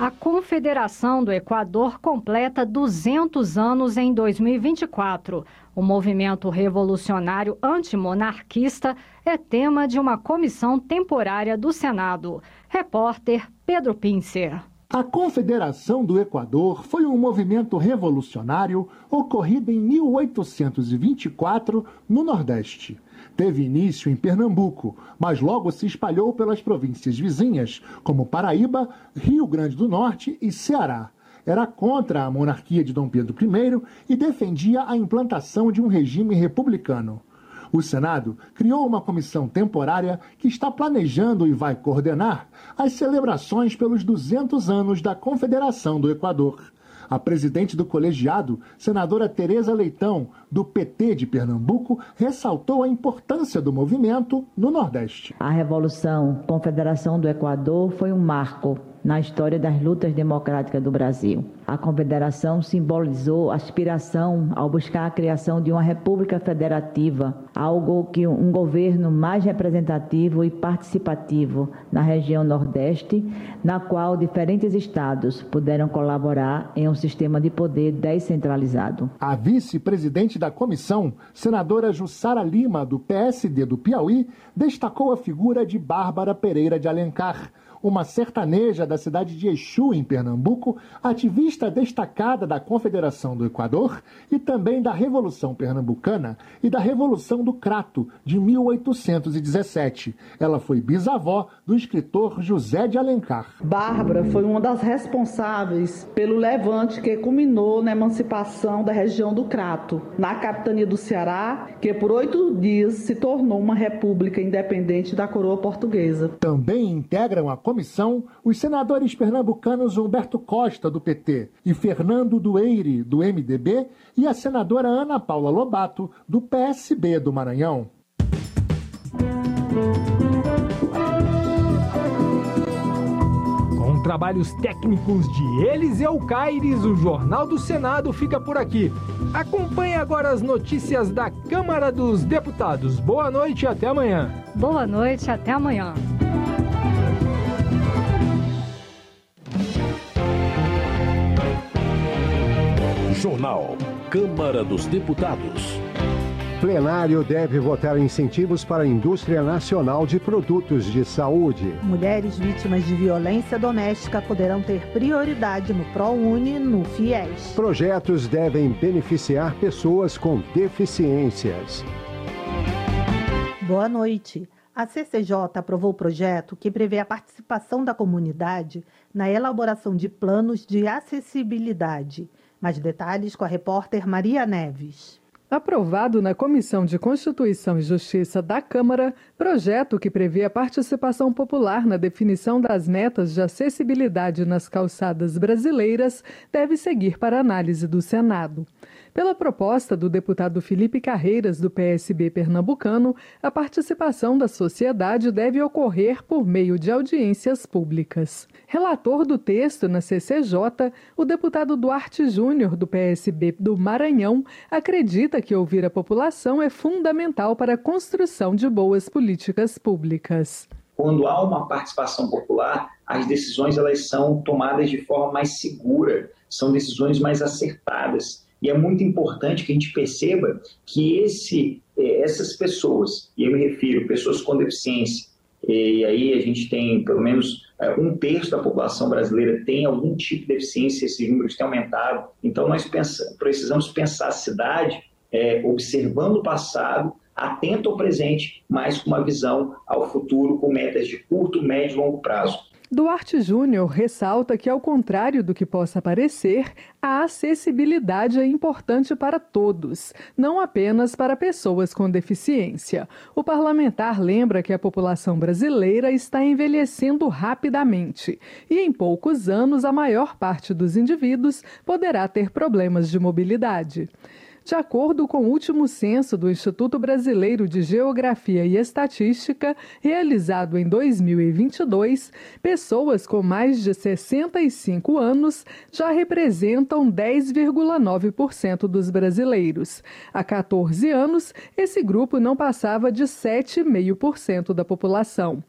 A Confederação do Equador completa 200 anos em 2024. O movimento revolucionário antimonarquista é tema de uma comissão temporária do Senado. Repórter Pedro Pincer. A Confederação do Equador foi um movimento revolucionário ocorrido em 1824 no Nordeste. Teve início em Pernambuco, mas logo se espalhou pelas províncias vizinhas, como Paraíba, Rio Grande do Norte e Ceará. Era contra a monarquia de Dom Pedro I e defendia a implantação de um regime republicano. O Senado criou uma comissão temporária que está planejando e vai coordenar as celebrações pelos 200 anos da Confederação do Equador. A presidente do colegiado, senadora Tereza Leitão, do PT de Pernambuco, ressaltou a importância do movimento no Nordeste. A Revolução Confederação do Equador foi um marco na história das lutas democráticas do Brasil. A Confederação simbolizou aspiração ao buscar a criação de uma república federativa, algo que um governo mais representativo e participativo na região Nordeste, na qual diferentes estados puderam colaborar em um sistema de poder descentralizado. A vice-presidente da comissão, senadora Jussara Lima, do PSD do Piauí, destacou a figura de Bárbara Pereira de Alencar uma sertaneja da cidade de Exu, em Pernambuco, ativista destacada da Confederação do Equador e também da Revolução Pernambucana e da Revolução do Crato, de 1817. Ela foi bisavó do escritor José de Alencar. Bárbara foi uma das responsáveis pelo levante que culminou na emancipação da região do Crato, na capitania do Ceará, que por oito dias se tornou uma república independente da coroa portuguesa. Também integram a comissão os senadores pernambucanos Humberto Costa, do PT, e Fernando Dueire, do MDB, e a senadora Ana Paula Lobato, do PSB do Maranhão. Com trabalhos técnicos de Eliseu Caires, o Jornal do Senado fica por aqui. Acompanhe agora as notícias da Câmara dos Deputados. Boa noite e até amanhã. Boa noite, até amanhã. Jornal. Câmara dos Deputados. Plenário deve votar incentivos para a indústria nacional de produtos de saúde. Mulheres vítimas de violência doméstica poderão ter prioridade no ProUni no FIES. Projetos devem beneficiar pessoas com deficiências. Boa noite. A CCJ aprovou o projeto que prevê a participação da comunidade na elaboração de planos de acessibilidade. Mais detalhes com a repórter Maria Neves. Aprovado na Comissão de Constituição e Justiça da Câmara, projeto que prevê a participação popular na definição das metas de acessibilidade nas calçadas brasileiras deve seguir para análise do Senado. Pela proposta do deputado Felipe Carreiras, do PSB pernambucano, a participação da sociedade deve ocorrer por meio de audiências públicas. Relator do texto na CCJ, o deputado Duarte Júnior, do PSB do Maranhão, acredita que ouvir a população é fundamental para a construção de boas políticas públicas. Quando há uma participação popular, as decisões elas são tomadas de forma mais segura, são decisões mais acertadas. E é muito importante que a gente perceba que esse, eh, essas pessoas, e eu me refiro pessoas com deficiência, e aí a gente tem pelo menos eh, um terço da população brasileira tem algum tipo de deficiência, esses números têm aumentado. Então nós pensa, precisamos pensar a cidade é, observando o passado, atento ao presente, mas com uma visão ao futuro, com metas de curto, médio e longo prazo. Duarte Júnior ressalta que, ao contrário do que possa parecer, a acessibilidade é importante para todos, não apenas para pessoas com deficiência. O parlamentar lembra que a população brasileira está envelhecendo rapidamente e, em poucos anos, a maior parte dos indivíduos poderá ter problemas de mobilidade. De acordo com o último censo do Instituto Brasileiro de Geografia e Estatística, realizado em 2022, pessoas com mais de 65 anos já representam 10,9% dos brasileiros. Há 14 anos, esse grupo não passava de 7,5% da população.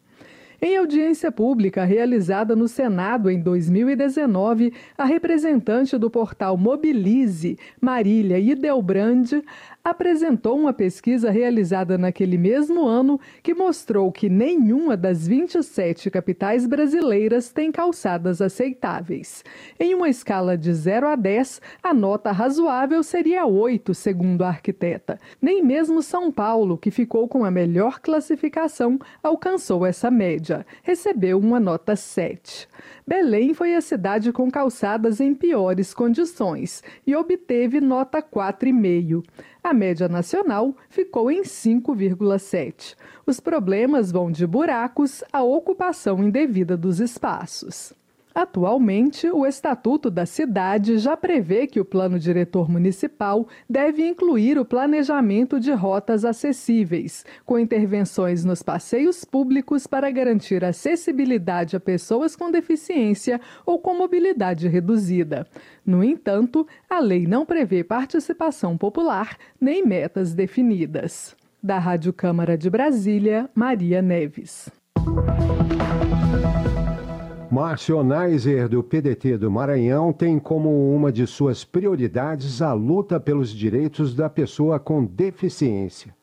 Em audiência pública realizada no Senado em 2019, a representante do portal Mobilize, Marília Idelbrand, apresentou uma pesquisa realizada naquele mesmo ano que mostrou que nenhuma das 27 capitais brasileiras tem calçadas aceitáveis. Em uma escala de 0 a 10, a nota razoável seria 8, segundo a arquiteta. Nem mesmo São Paulo, que ficou com a melhor classificação, alcançou essa média. Recebeu uma nota 7. Belém foi a cidade com calçadas em piores condições e obteve nota 4,5. A média nacional ficou em 5,7. Os problemas vão de buracos à ocupação indevida dos espaços. Atualmente, o Estatuto da Cidade já prevê que o Plano Diretor Municipal deve incluir o planejamento de rotas acessíveis, com intervenções nos passeios públicos para garantir acessibilidade a pessoas com deficiência ou com mobilidade reduzida. No entanto, a lei não prevê participação popular nem metas definidas. Da Rádio Câmara de Brasília, Maria Neves. Márcio Neiser, do PDT do Maranhão, tem como uma de suas prioridades a luta pelos direitos da pessoa com deficiência.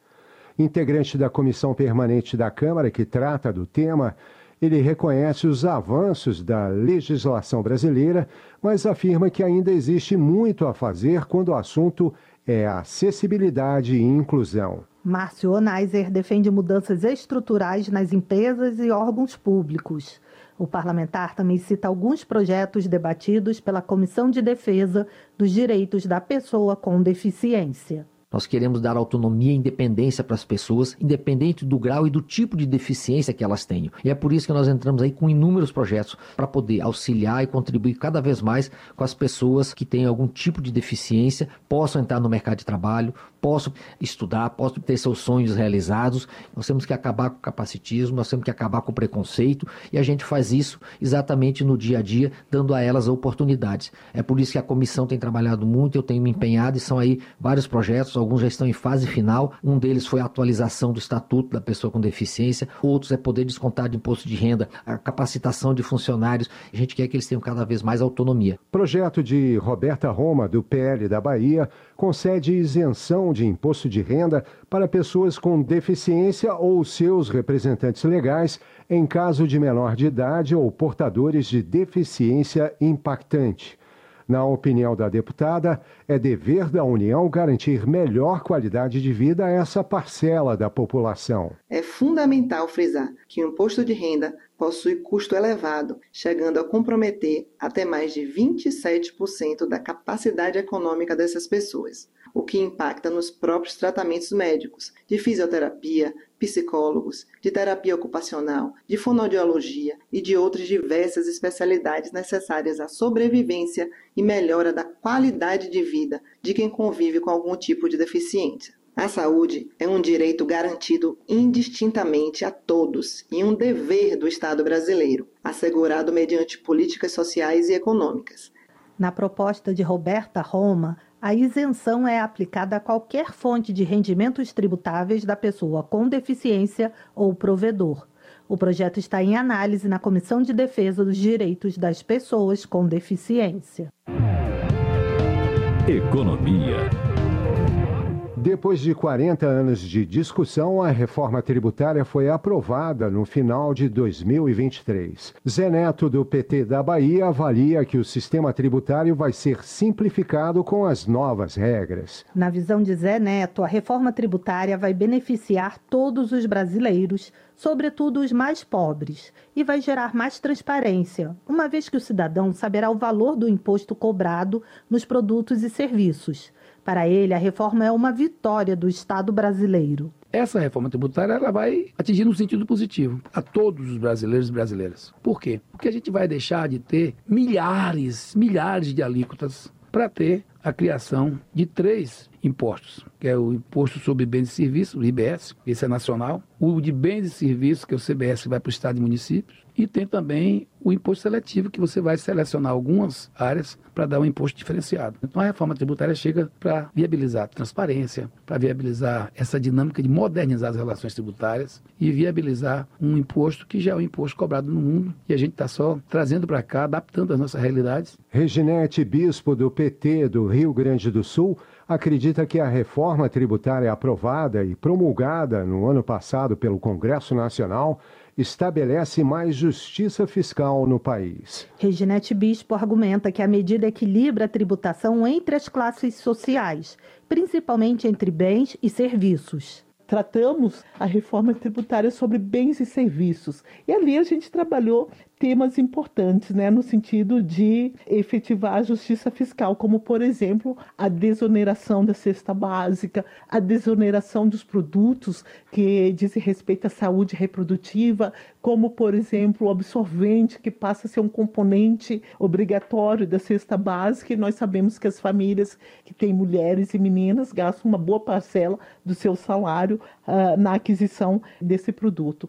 Integrante da comissão permanente da Câmara que trata do tema, ele reconhece os avanços da legislação brasileira, mas afirma que ainda existe muito a fazer quando o assunto é acessibilidade e inclusão. Márcio Onaiser defende mudanças estruturais nas empresas e órgãos públicos. O parlamentar também cita alguns projetos debatidos pela Comissão de Defesa dos Direitos da Pessoa com Deficiência. Nós queremos dar autonomia e independência para as pessoas, independente do grau e do tipo de deficiência que elas tenham. E é por isso que nós entramos aí com inúmeros projetos para poder auxiliar e contribuir cada vez mais com as pessoas que têm algum tipo de deficiência, possam entrar no mercado de trabalho, possam estudar, possam ter seus sonhos realizados. Nós temos que acabar com o capacitismo, nós temos que acabar com o preconceito e a gente faz isso exatamente no dia a dia, dando a elas oportunidades. É por isso que a comissão tem trabalhado muito, eu tenho me empenhado e são aí vários projetos alguns já estão em fase final. Um deles foi a atualização do Estatuto da Pessoa com Deficiência, outros é poder descontar de imposto de renda, a capacitação de funcionários. A gente quer que eles tenham cada vez mais autonomia. Projeto de Roberta Roma, do PL da Bahia, concede isenção de imposto de renda para pessoas com deficiência ou seus representantes legais em caso de menor de idade ou portadores de deficiência impactante. Na opinião da deputada, é dever da União garantir melhor qualidade de vida a essa parcela da população. É fundamental frisar que o imposto de renda possui custo elevado, chegando a comprometer até mais de 27% da capacidade econômica dessas pessoas o que impacta nos próprios tratamentos médicos, de fisioterapia, psicólogos, de terapia ocupacional, de fonoaudiologia e de outras diversas especialidades necessárias à sobrevivência e melhora da qualidade de vida de quem convive com algum tipo de deficiência. A saúde é um direito garantido indistintamente a todos e um dever do Estado brasileiro, assegurado mediante políticas sociais e econômicas. Na proposta de Roberta Roma, a isenção é aplicada a qualquer fonte de rendimentos tributáveis da pessoa com deficiência ou provedor. O projeto está em análise na Comissão de Defesa dos Direitos das Pessoas com Deficiência. Economia. Depois de 40 anos de discussão, a reforma tributária foi aprovada no final de 2023. Zé Neto, do PT da Bahia, avalia que o sistema tributário vai ser simplificado com as novas regras. Na visão de Zé Neto, a reforma tributária vai beneficiar todos os brasileiros, sobretudo os mais pobres, e vai gerar mais transparência, uma vez que o cidadão saberá o valor do imposto cobrado nos produtos e serviços. Para ele, a reforma é uma vitória do Estado brasileiro. Essa reforma tributária ela vai atingir um sentido positivo a todos os brasileiros e brasileiras. Por quê? Porque a gente vai deixar de ter milhares, milhares de alíquotas para ter a criação de três impostos, que é o Imposto sobre Bens e Serviços, o IBS, esse é nacional, o de Bens e Serviços, que é o CBS, que vai para o Estado e municípios, e tem também o imposto seletivo, que você vai selecionar algumas áreas para dar um imposto diferenciado. Então a reforma tributária chega para viabilizar a transparência, para viabilizar essa dinâmica de modernizar as relações tributárias e viabilizar um imposto que já é um imposto cobrado no mundo e a gente está só trazendo para cá, adaptando as nossas realidades. Reginete Bispo, do PT do Rio Grande do Sul, acredita que a reforma tributária aprovada e promulgada no ano passado pelo Congresso Nacional estabelece mais justiça fiscal no país. Reginete Bispo argumenta que a medida equilibra a tributação entre as classes sociais, principalmente entre bens e serviços tratamos a reforma tributária sobre bens e serviços. E ali a gente trabalhou temas importantes, né, no sentido de efetivar a justiça fiscal, como, por exemplo, a desoneração da cesta básica, a desoneração dos produtos que dizem respeito à saúde reprodutiva, como, por exemplo, o absorvente, que passa a ser um componente obrigatório da cesta básica, e nós sabemos que as famílias que têm mulheres e meninas gastam uma boa parcela do seu salário uh, na aquisição desse produto.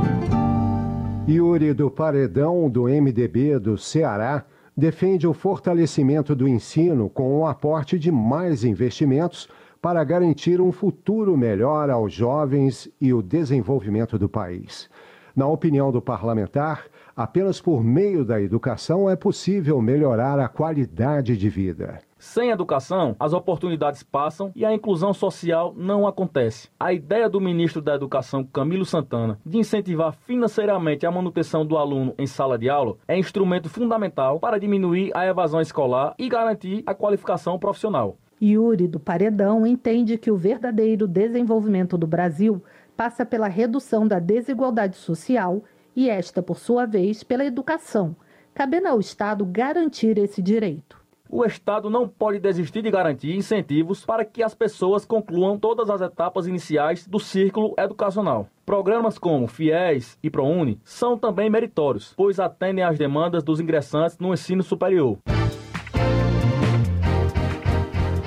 Yuri do Paredão, do MDB do Ceará, defende o fortalecimento do ensino com o aporte de mais investimentos para garantir um futuro melhor aos jovens e o desenvolvimento do país. Na opinião do parlamentar, apenas por meio da educação é possível melhorar a qualidade de vida. Sem educação, as oportunidades passam e a inclusão social não acontece. A ideia do ministro da Educação, Camilo Santana, de incentivar financeiramente a manutenção do aluno em sala de aula é instrumento fundamental para diminuir a evasão escolar e garantir a qualificação profissional. Yuri do Paredão entende que o verdadeiro desenvolvimento do Brasil passa pela redução da desigualdade social e esta, por sua vez, pela educação, cabendo ao Estado garantir esse direito. O Estado não pode desistir de garantir incentivos para que as pessoas concluam todas as etapas iniciais do círculo educacional. Programas como FIES e ProUni são também meritórios, pois atendem às demandas dos ingressantes no ensino superior.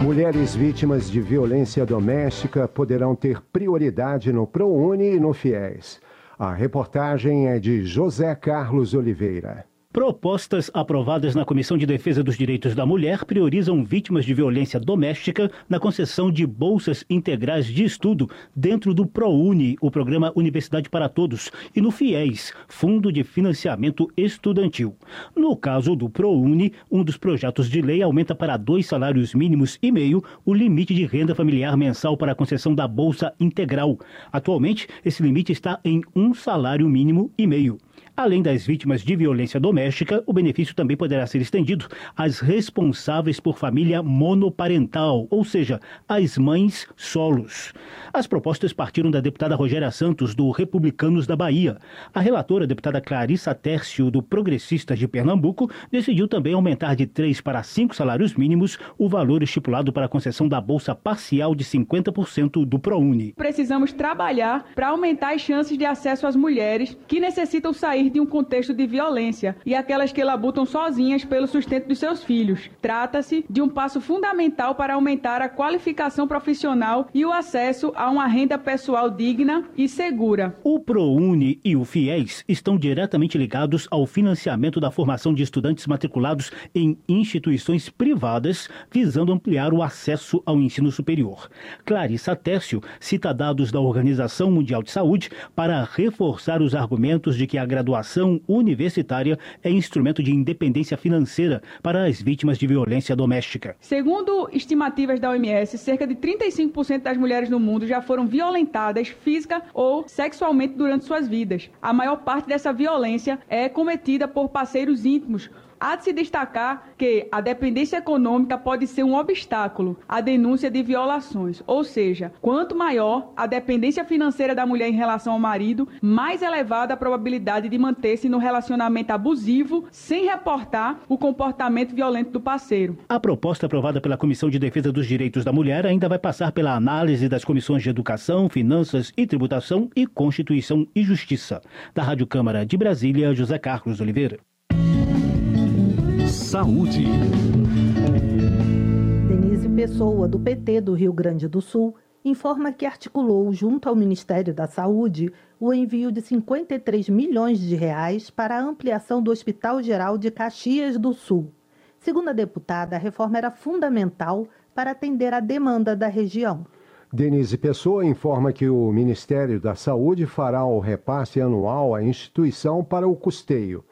Mulheres vítimas de violência doméstica poderão ter prioridade no ProUni e no FIES. A reportagem é de José Carlos Oliveira. Propostas aprovadas na Comissão de Defesa dos Direitos da Mulher priorizam vítimas de violência doméstica na concessão de bolsas integrais de estudo dentro do ProUni, o programa Universidade para Todos, e no FIES, Fundo de Financiamento Estudantil. No caso do ProUni, um dos projetos de lei aumenta para dois salários mínimos e meio o limite de renda familiar mensal para a concessão da bolsa integral. Atualmente, esse limite está em um salário mínimo e meio. Além das vítimas de violência doméstica, o benefício também poderá ser estendido às responsáveis por família monoparental, ou seja, às mães solos. As propostas partiram da deputada Rogéria Santos, do Republicanos da Bahia. A relatora, a deputada Clarissa Tércio, do Progressistas de Pernambuco, decidiu também aumentar de três para cinco salários mínimos o valor estipulado para a concessão da bolsa parcial de 50% do ProUni. Precisamos trabalhar para aumentar as chances de acesso às mulheres que necessitam sair de um contexto de violência e aquelas que labutam sozinhas pelo sustento dos seus filhos. Trata-se de um passo fundamental para aumentar a qualificação profissional e o acesso a uma renda pessoal digna e segura. O ProUni e o FIES estão diretamente ligados ao financiamento da formação de estudantes matriculados em instituições privadas, visando ampliar o acesso ao ensino superior. Clarissa Tércio cita dados da Organização Mundial de Saúde para reforçar os argumentos de que a graduação graduação universitária é instrumento de independência financeira para as vítimas de violência doméstica. Segundo estimativas da OMS, cerca de 35% das mulheres no mundo já foram violentadas física ou sexualmente durante suas vidas. A maior parte dessa violência é cometida por parceiros íntimos Há de se destacar que a dependência econômica pode ser um obstáculo à denúncia de violações, ou seja, quanto maior a dependência financeira da mulher em relação ao marido, mais elevada a probabilidade de manter-se no relacionamento abusivo sem reportar o comportamento violento do parceiro. A proposta aprovada pela Comissão de Defesa dos Direitos da Mulher ainda vai passar pela análise das comissões de Educação, Finanças e Tributação e Constituição e Justiça. Da Rádio Câmara de Brasília, José Carlos Oliveira. Saúde. Denise Pessoa, do PT do Rio Grande do Sul, informa que articulou, junto ao Ministério da Saúde, o envio de 53 milhões de reais para a ampliação do Hospital Geral de Caxias do Sul. Segundo a deputada, a reforma era fundamental para atender a demanda da região. Denise Pessoa informa que o Ministério da Saúde fará o repasse anual à instituição para o custeio.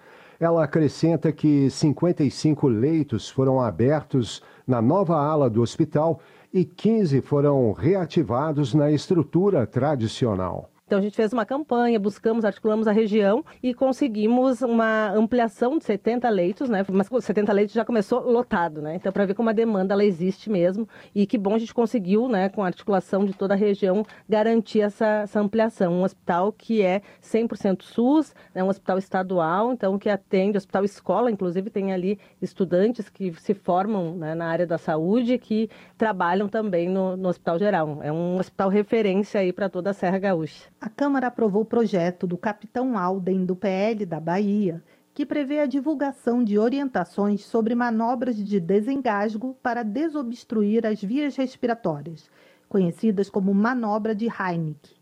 Ela acrescenta que 55 leitos foram abertos na nova ala do hospital e 15 foram reativados na estrutura tradicional. Então a gente fez uma campanha, buscamos, articulamos a região e conseguimos uma ampliação de 70 leitos, né? Mas 70 leitos já começou lotado, né? Então para ver como a demanda ela existe mesmo e que bom a gente conseguiu, né, com a articulação de toda a região garantir essa, essa ampliação, um hospital que é 100% SUS, né, um hospital estadual, então que atende, hospital escola, inclusive tem ali estudantes que se formam né, na área da saúde que trabalham também no, no hospital geral. É um hospital referência aí para toda a Serra Gaúcha. A Câmara aprovou o projeto do capitão Alden do PL da Bahia, que prevê a divulgação de orientações sobre manobras de desengasgo para desobstruir as vias respiratórias, conhecidas como manobra de Heineck.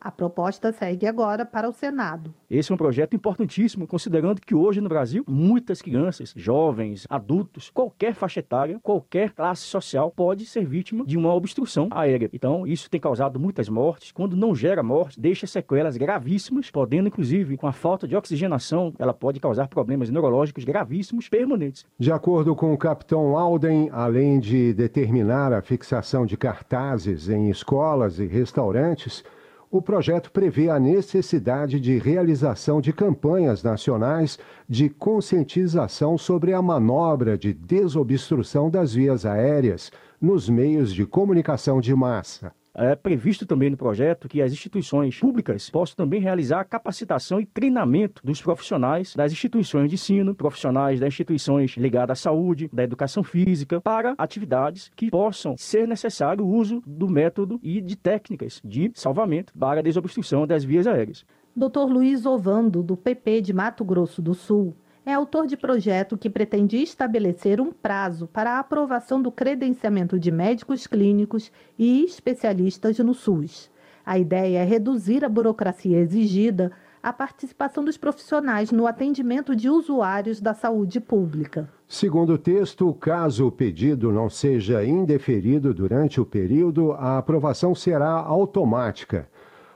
A proposta segue agora para o Senado. Esse é um projeto importantíssimo, considerando que hoje no Brasil muitas crianças, jovens, adultos, qualquer faixa etária, qualquer classe social pode ser vítima de uma obstrução aérea. Então, isso tem causado muitas mortes. Quando não gera morte, deixa sequelas gravíssimas, podendo inclusive, com a falta de oxigenação, ela pode causar problemas neurológicos gravíssimos permanentes. De acordo com o capitão Alden, além de determinar a fixação de cartazes em escolas e restaurantes, o projeto prevê a necessidade de realização de campanhas nacionais de conscientização sobre a manobra de desobstrução das vias aéreas nos meios de comunicação de massa. É previsto também no projeto que as instituições públicas possam também realizar capacitação e treinamento dos profissionais das instituições de ensino, profissionais das instituições ligadas à saúde, da educação física, para atividades que possam ser necessário o uso do método e de técnicas de salvamento para a desobstrução das vias aéreas. Dr. Luiz Ovando, do PP de Mato Grosso do Sul, é autor de projeto que pretende estabelecer um prazo para a aprovação do credenciamento de médicos clínicos e especialistas no SUS. A ideia é reduzir a burocracia exigida à participação dos profissionais no atendimento de usuários da saúde pública. Segundo o texto, caso o pedido não seja indeferido durante o período, a aprovação será automática.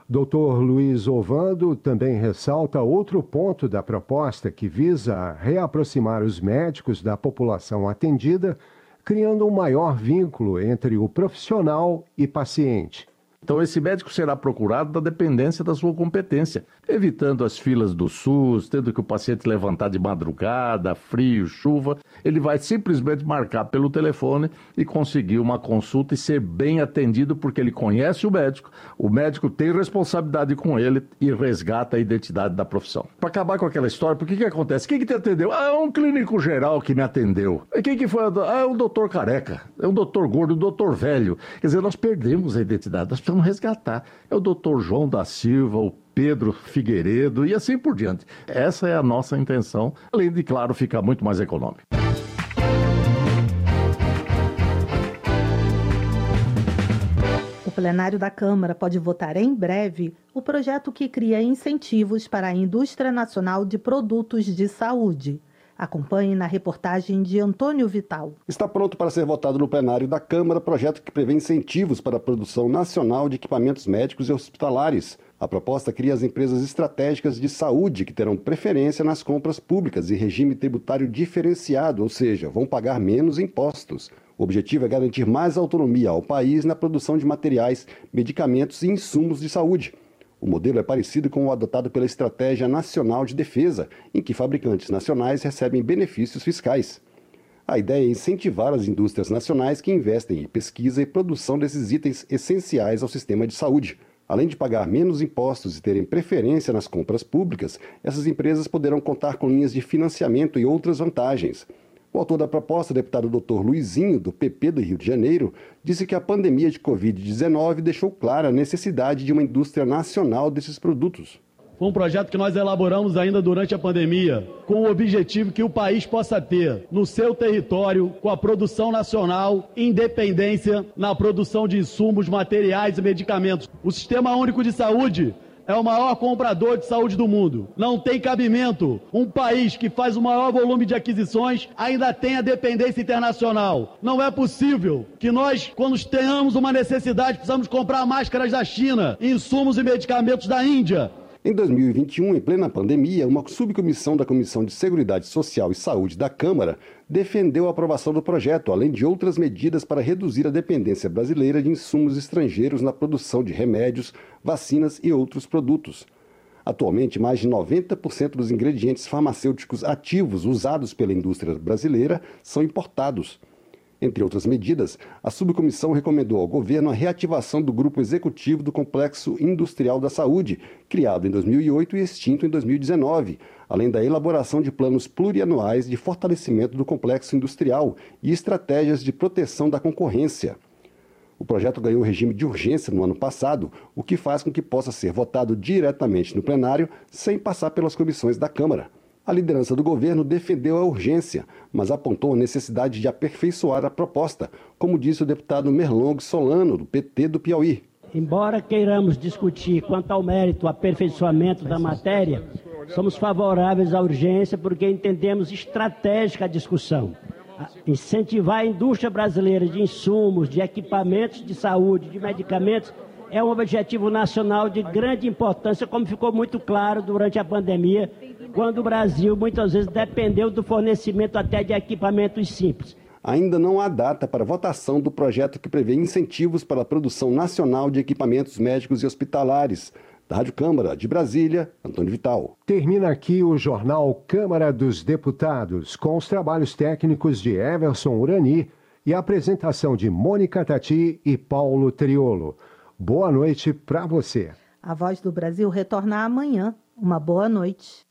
Dr. Luiz Ovando também ressalta outro ponto da proposta que visa reaproximar os médicos da população atendida, criando um maior vínculo entre o profissional e paciente. Então, esse médico será procurado da dependência da sua competência, evitando as filas do SUS, tendo que o paciente levantar de madrugada, frio, chuva. Ele vai simplesmente marcar pelo telefone e conseguir uma consulta e ser bem atendido, porque ele conhece o médico, o médico tem responsabilidade com ele e resgata a identidade da profissão. Para acabar com aquela história, por que que acontece? Quem que te atendeu? Ah, um clínico geral que me atendeu. E quem que foi? Ah, é um doutor careca, é um doutor gordo, um doutor velho. Quer dizer, nós perdemos a identidade, nós precisamos resgatar. É o doutor João da Silva, o Pedro Figueiredo e assim por diante. Essa é a nossa intenção, além de, claro, ficar muito mais econômico. O plenário da Câmara pode votar em breve o projeto que cria incentivos para a indústria nacional de produtos de saúde. Acompanhe na reportagem de Antônio Vital. Está pronto para ser votado no plenário da Câmara projeto que prevê incentivos para a produção nacional de equipamentos médicos e hospitalares. A proposta cria as empresas estratégicas de saúde que terão preferência nas compras públicas e regime tributário diferenciado, ou seja, vão pagar menos impostos. O objetivo é garantir mais autonomia ao país na produção de materiais, medicamentos e insumos de saúde. O modelo é parecido com o adotado pela Estratégia Nacional de Defesa, em que fabricantes nacionais recebem benefícios fiscais. A ideia é incentivar as indústrias nacionais que investem em pesquisa e produção desses itens essenciais ao sistema de saúde. Além de pagar menos impostos e terem preferência nas compras públicas, essas empresas poderão contar com linhas de financiamento e outras vantagens. O autor da proposta, deputado Dr. Luizinho, do PP do Rio de Janeiro, disse que a pandemia de Covid-19 deixou clara a necessidade de uma indústria nacional desses produtos. Foi um projeto que nós elaboramos ainda durante a pandemia, com o objetivo que o país possa ter no seu território, com a produção nacional, independência na produção de insumos, materiais e medicamentos. O Sistema Único de Saúde é o maior comprador de saúde do mundo. Não tem cabimento um país que faz o maior volume de aquisições ainda tenha dependência internacional. Não é possível que nós, quando tenhamos uma necessidade, precisamos comprar máscaras da China, insumos e medicamentos da Índia. Em 2021, em plena pandemia, uma subcomissão da Comissão de Seguridade Social e Saúde da Câmara defendeu a aprovação do projeto, além de outras medidas para reduzir a dependência brasileira de insumos estrangeiros na produção de remédios, vacinas e outros produtos. Atualmente, mais de 90% dos ingredientes farmacêuticos ativos usados pela indústria brasileira são importados. Entre outras medidas, a subcomissão recomendou ao governo a reativação do Grupo Executivo do Complexo Industrial da Saúde, criado em 2008 e extinto em 2019, além da elaboração de planos plurianuais de fortalecimento do complexo industrial e estratégias de proteção da concorrência. O projeto ganhou regime de urgência no ano passado, o que faz com que possa ser votado diretamente no plenário sem passar pelas comissões da Câmara. A liderança do governo defendeu a urgência, mas apontou a necessidade de aperfeiçoar a proposta, como disse o deputado Merlong Solano, do PT do Piauí. Embora queiramos discutir quanto ao mérito, aperfeiçoamento da matéria, somos favoráveis à urgência porque entendemos estratégica a discussão incentivar a indústria brasileira de insumos, de equipamentos de saúde, de medicamentos, é um objetivo nacional de grande importância, como ficou muito claro durante a pandemia, quando o Brasil muitas vezes dependeu do fornecimento até de equipamentos simples. Ainda não há data para votação do projeto que prevê incentivos para a produção nacional de equipamentos médicos e hospitalares. Da Rádio Câmara de Brasília, Antônio Vital. Termina aqui o jornal Câmara dos Deputados, com os trabalhos técnicos de Everson Urani e a apresentação de Mônica Tati e Paulo Triolo. Boa noite para você. A Voz do Brasil retorna amanhã. Uma boa noite.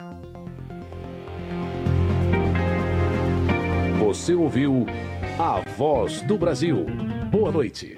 Você ouviu A Voz do Brasil. Boa noite.